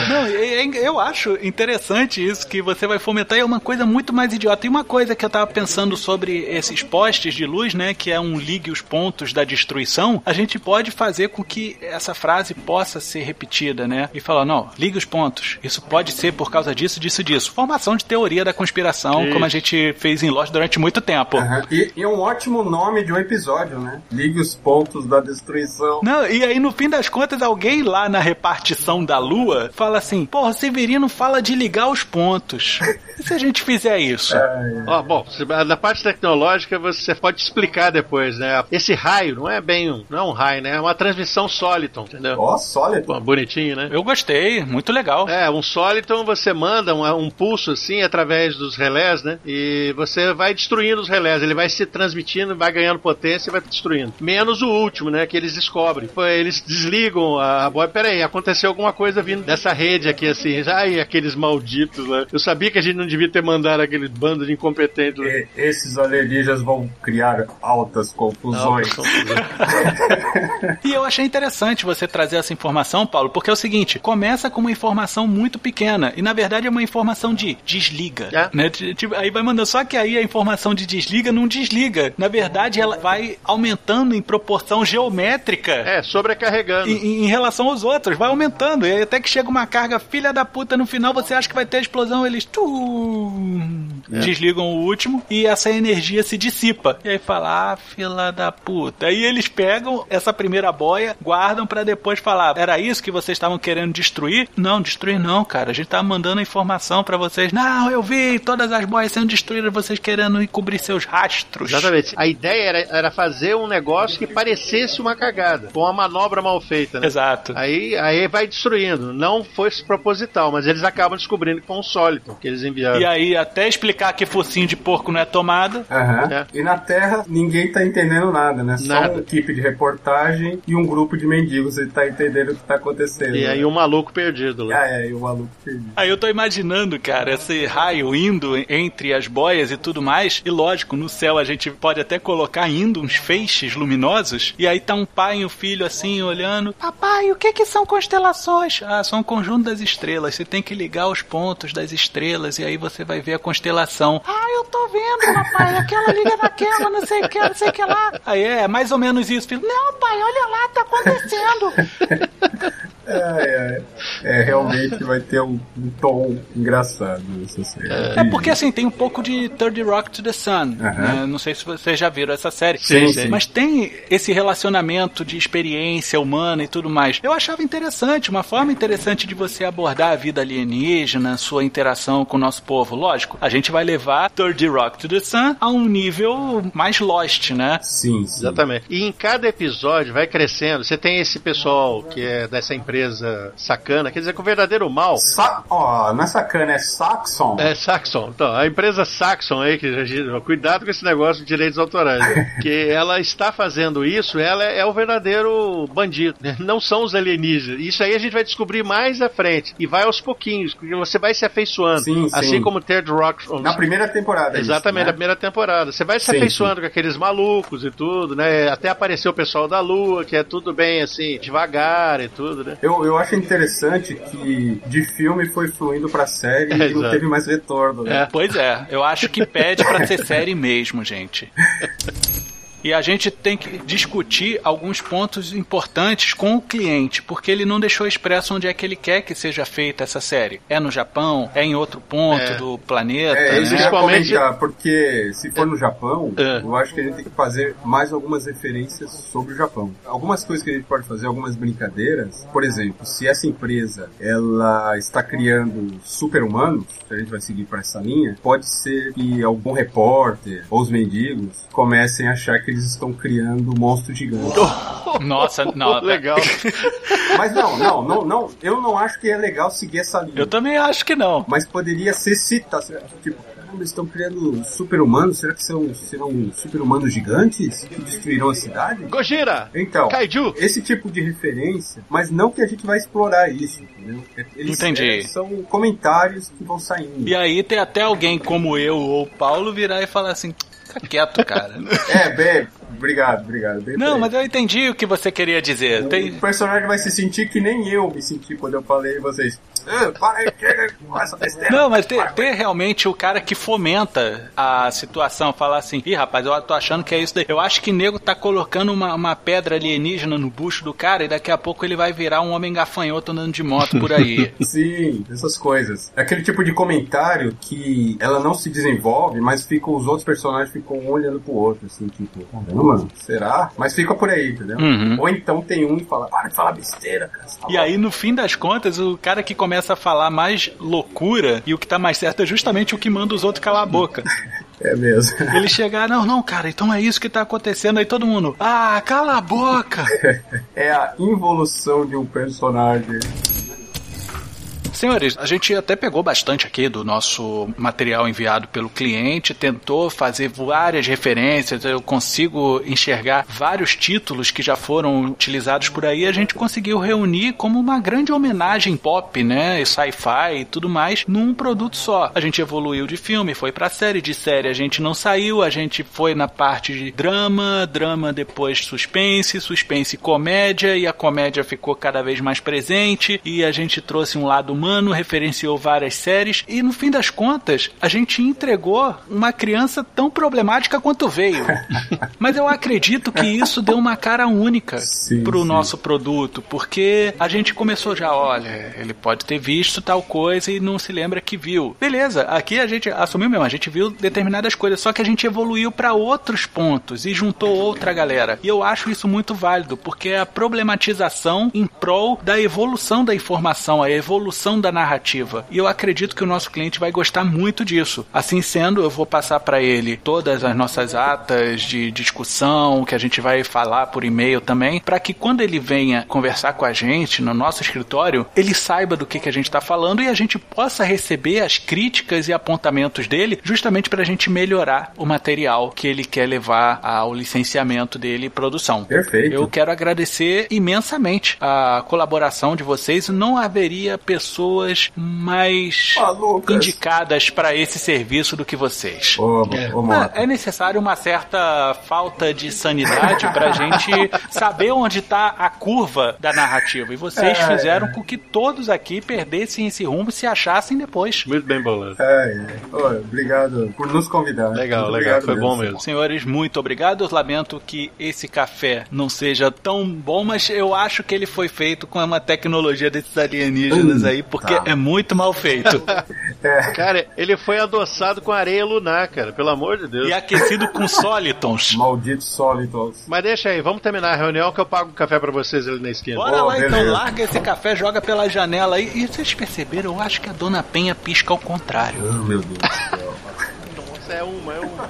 Não, eu acho interessante isso que você vai fomentar. É uma coisa muito mais idiota. E uma coisa que eu tava pensando sobre esses postes de luz, né? Que é um ligue os pontos da destruição. A gente pode fazer com que essa frase possa ser repetida, né? E falar, não, ligue os pontos. Isso pode ser por causa disso, disso, disso. Formação de teoria da conspiração, isso. como a gente fez em Lost durante muito tempo. Uhum. E, e, um ótimo nome de um episódio, né? Ligue os pontos da destruição. Não, e aí no fim das contas, alguém lá na repartição da luz Lua fala assim: porra, Severino fala de ligar os pontos. <laughs> E se a gente fizer isso? É, Ó, bom, na parte tecnológica você pode explicar depois, né? Esse raio não é bem um, não é um raio, né? É uma transmissão Soliton, entendeu? Ó, oh, Soliton. Bonitinho, né? Eu gostei, muito legal. É, um Soliton você manda um, um pulso assim através dos relés, né? E você vai destruindo os relés, ele vai se transmitindo, vai ganhando potência e vai destruindo. Menos o último, né? Que eles descobrem. Eles desligam a boia. Peraí, aconteceu alguma coisa vindo dessa rede aqui, assim. Ai, aqueles malditos, né? Eu sabia que a gente não devia ter mandado aquele bando de incompetentes. E, esses alienígenas vão criar altas confusões. Altas confusões. <laughs> e eu achei interessante você trazer essa informação, Paulo, porque é o seguinte: começa com uma informação muito pequena. E na verdade é uma informação de desliga. É. Né? Tipo, aí vai mandando. Só que aí a informação de desliga não desliga. Na verdade, ela vai aumentando em proporção geométrica. É, sobrecarregando. Em, em relação aos outros, vai aumentando. E até que chega uma carga filha da puta no final, você acha que vai ter explosão, eles é. desligam o último e essa energia se dissipa. E aí fala, ah, fila da puta. Aí eles pegam essa primeira boia, guardam para depois falar, era isso que vocês estavam querendo destruir? Não, destruir não, cara. A gente tá mandando informação para vocês. Não, eu vi todas as boias sendo destruídas, vocês querendo encobrir seus rastros. Exatamente. A ideia era, era fazer um negócio que parecesse uma cagada, com uma manobra mal feita, né? Exato. Aí, aí vai destruindo não foi proposital, mas eles acabam descobrindo que foi um sólido que eles enviaram. E aí, até explicar que focinho de porco não é tomada. Uhum. É. E na Terra, ninguém tá entendendo nada, né? Só uma equipe de reportagem e um grupo de mendigos. Ele tá entendendo o que tá acontecendo. E né? aí, o um maluco perdido lá. Ah, é, e o um maluco perdido. Aí eu tô imaginando, cara, esse raio indo entre as boias e tudo mais. E lógico, no céu a gente pode até colocar indo uns feixes luminosos. E aí tá um pai e um filho assim olhando. Papai, o que que são constelações? Ah, são conjunto das estrelas. Você tem que ligar os pontos das estrelas e aí você vai ver a constelação. Ah, eu tô vendo, papai. Aquela liga naquela, não sei o que, não sei o que lá. Aí é, mais ou menos isso, filho. Não, pai, olha lá, tá acontecendo. É, é, é, realmente vai ter um, um tom engraçado. É, é, porque assim, tem um pouco de Third Rock to the Sun. Né? Não sei se vocês já viram essa série. Sim, sim. Mas tem esse relacionamento de experiência humana e tudo mais. Eu achava interessante, uma forma interessante de você abordar a vida alienígena, sua interação com o nosso povo. Lógico, a gente vai levar Third Rock to the Sun a um nível mais Lost, né? Sim, sim. Exatamente. E em cada episódio vai crescendo. Você tem esse pessoal que é dessa empresa empresa sacana, quer dizer que o verdadeiro mal. Sa ó, não é sacana, é Saxon. É Saxon. Então, a empresa Saxon aí, que cuidado com esse negócio de direitos autorais. Né? <laughs> que ela está fazendo isso, ela é o verdadeiro bandido. Né? Não são os alienígenas. Isso aí a gente vai descobrir mais à frente. E vai aos pouquinhos, porque você vai se afeiçoando. Sim, assim sim. como Third Rock. Na primeira temporada. Exatamente, isso, na né? primeira temporada. Você vai se Sim, afeiçoando com aqueles malucos e tudo, né? Até apareceu o pessoal da Lua, que é tudo bem assim, devagar e tudo, né? Eu, eu acho interessante que de filme foi fluindo pra série <laughs> É, e não teve mais retorno, né? É. Pois é, eu acho que pede pra ser série mesmo, gente. <laughs> E a gente tem que discutir alguns pontos importantes com o cliente, porque ele não deixou expresso onde é que ele quer que seja feita essa série. É no Japão? É em outro ponto É. do planeta? É, né? isso Principalmente- comentar, porque se for no Japão, É. eu acho que a gente tem que fazer mais algumas referências sobre o Japão. Algumas coisas que a gente pode fazer, algumas brincadeiras. Por exemplo, se essa empresa ela está criando super-humanos, se a gente vai seguir para essa linha, pode ser que algum repórter ou os mendigos comecem a achar que eles estão criando monstros gigantes. Nossa, <laughs> não. Legal. <laughs> Mas não, não, não, não. Eu não acho que é legal seguir essa linha. Eu também acho que não. Mas poderia ser citado. Tipo, caramba, eles estão criando super-humanos? Será que são, serão super-humanos gigantes que destruirão a cidade? Gojira! Então, Kaiju! esse tipo de referência, mas não que a gente vai explorar isso, entendeu? Eles Entendi. é, são comentários que vão saindo. E aí tem até alguém como eu ou o Paulo virar e falar assim: fica quieto, cara. É, bem, obrigado, obrigado. Bem Não, mas eu entendi o que você queria dizer. Tem... O personagem vai se sentir que nem eu me senti quando eu falei vocês. "Ah. Não, mas ter, ter realmente o cara que fomenta a situação, falar assim, ih, rapaz, eu tô achando que é isso daí. Eu acho que nego tá colocando uma, uma pedra alienígena no bucho do cara e daqui a pouco ele vai virar um homem gafanhoto andando de moto por aí. <laughs> Sim, essas coisas. É aquele tipo de comentário que ela não se desenvolve, mas ficam os outros personagens ficam um olhando pro outro, assim, tipo, caramba, será? Mas fica por aí, entendeu? Uhum. Ou então tem um e fala, para de falar besteira, cara. tá E aí, no fim das contas, o cara que começa a falar mais loucura e o que tá mais certo é justamente o que manda os outros calar a boca. <laughs> É mesmo. <laughs> Ele chegar, não, não, cara, então é isso que tá acontecendo. Aí todo mundo, ah, cala a boca. <laughs> é a involução de um personagem. Senhores, a gente até pegou bastante aqui do nosso material enviado pelo cliente, tentou fazer várias referências, eu consigo enxergar vários títulos que já foram utilizados por aí, a gente conseguiu reunir como uma grande homenagem pop, né, e sci-fi e tudo mais, num produto só. A gente evoluiu de filme, foi pra série, de série a gente não saiu, a gente foi na parte de drama, drama depois suspense, suspense comédia, e a comédia ficou cada vez mais presente, e a gente trouxe um lado humano, referenciou várias séries, e no fim das contas, a gente entregou uma criança tão problemática quanto veio. <laughs> Mas eu acredito que isso deu uma cara única Sim, pro sim. nosso produto, porque a gente começou já, olha, ele pode ter visto tal coisa e não se lembra que viu. Beleza, aqui a gente assumiu mesmo, a gente viu determinadas coisas, só que a gente evoluiu para outros pontos e juntou outra galera. E eu acho isso muito válido, porque é a problematização em prol da evolução da informação, a evolução da narrativa. E eu acredito que o nosso cliente vai gostar muito disso. Assim sendo, eu vou passar para ele todas as nossas atas de discussão que a gente vai falar por e-mail também, para que quando ele venha conversar com a gente no nosso escritório, ele saiba do que, que a gente está falando e a gente possa receber as críticas e apontamentos dele, justamente para a gente melhorar o material que ele quer levar ao licenciamento dele e produção. Perfeito. Eu quero agradecer imensamente a colaboração de vocês. Não haveria pessoas mais Malucas. indicadas para esse serviço do que vocês. Ô, ô, Mota. É necessário uma certa falta de sanidade pra <laughs> gente saber onde tá a curva da narrativa. E vocês É, fizeram é. com que todos aqui perdessem esse rumo e se achassem depois. Muito bem bolado. É, é. Obrigado por nos convidar. Legal, Muito legal. Foi bom mesmo. Senhores, muito obrigado. Lamento que esse café não seja tão bom, mas eu acho que ele foi feito com uma tecnologia desses alienígenas Hum, aí, porque tá. é muito mal feito. <laughs> É, Cara, ele foi adoçado com areia lunar, cara. Pelo amor de Deus. e aquecido com solitons. maldito sólidos. Mas deixa aí, vamos terminar a reunião que eu pago um café pra vocês ali na esquina. Bora Ô, lá então, beleza. larga esse café, joga pela janela aí. E vocês perceberam? Eu acho que a dona Penha pisca ao contrário. Oh, meu Deus do céu. <laughs> Nossa, é uma, é uma.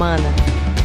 semana.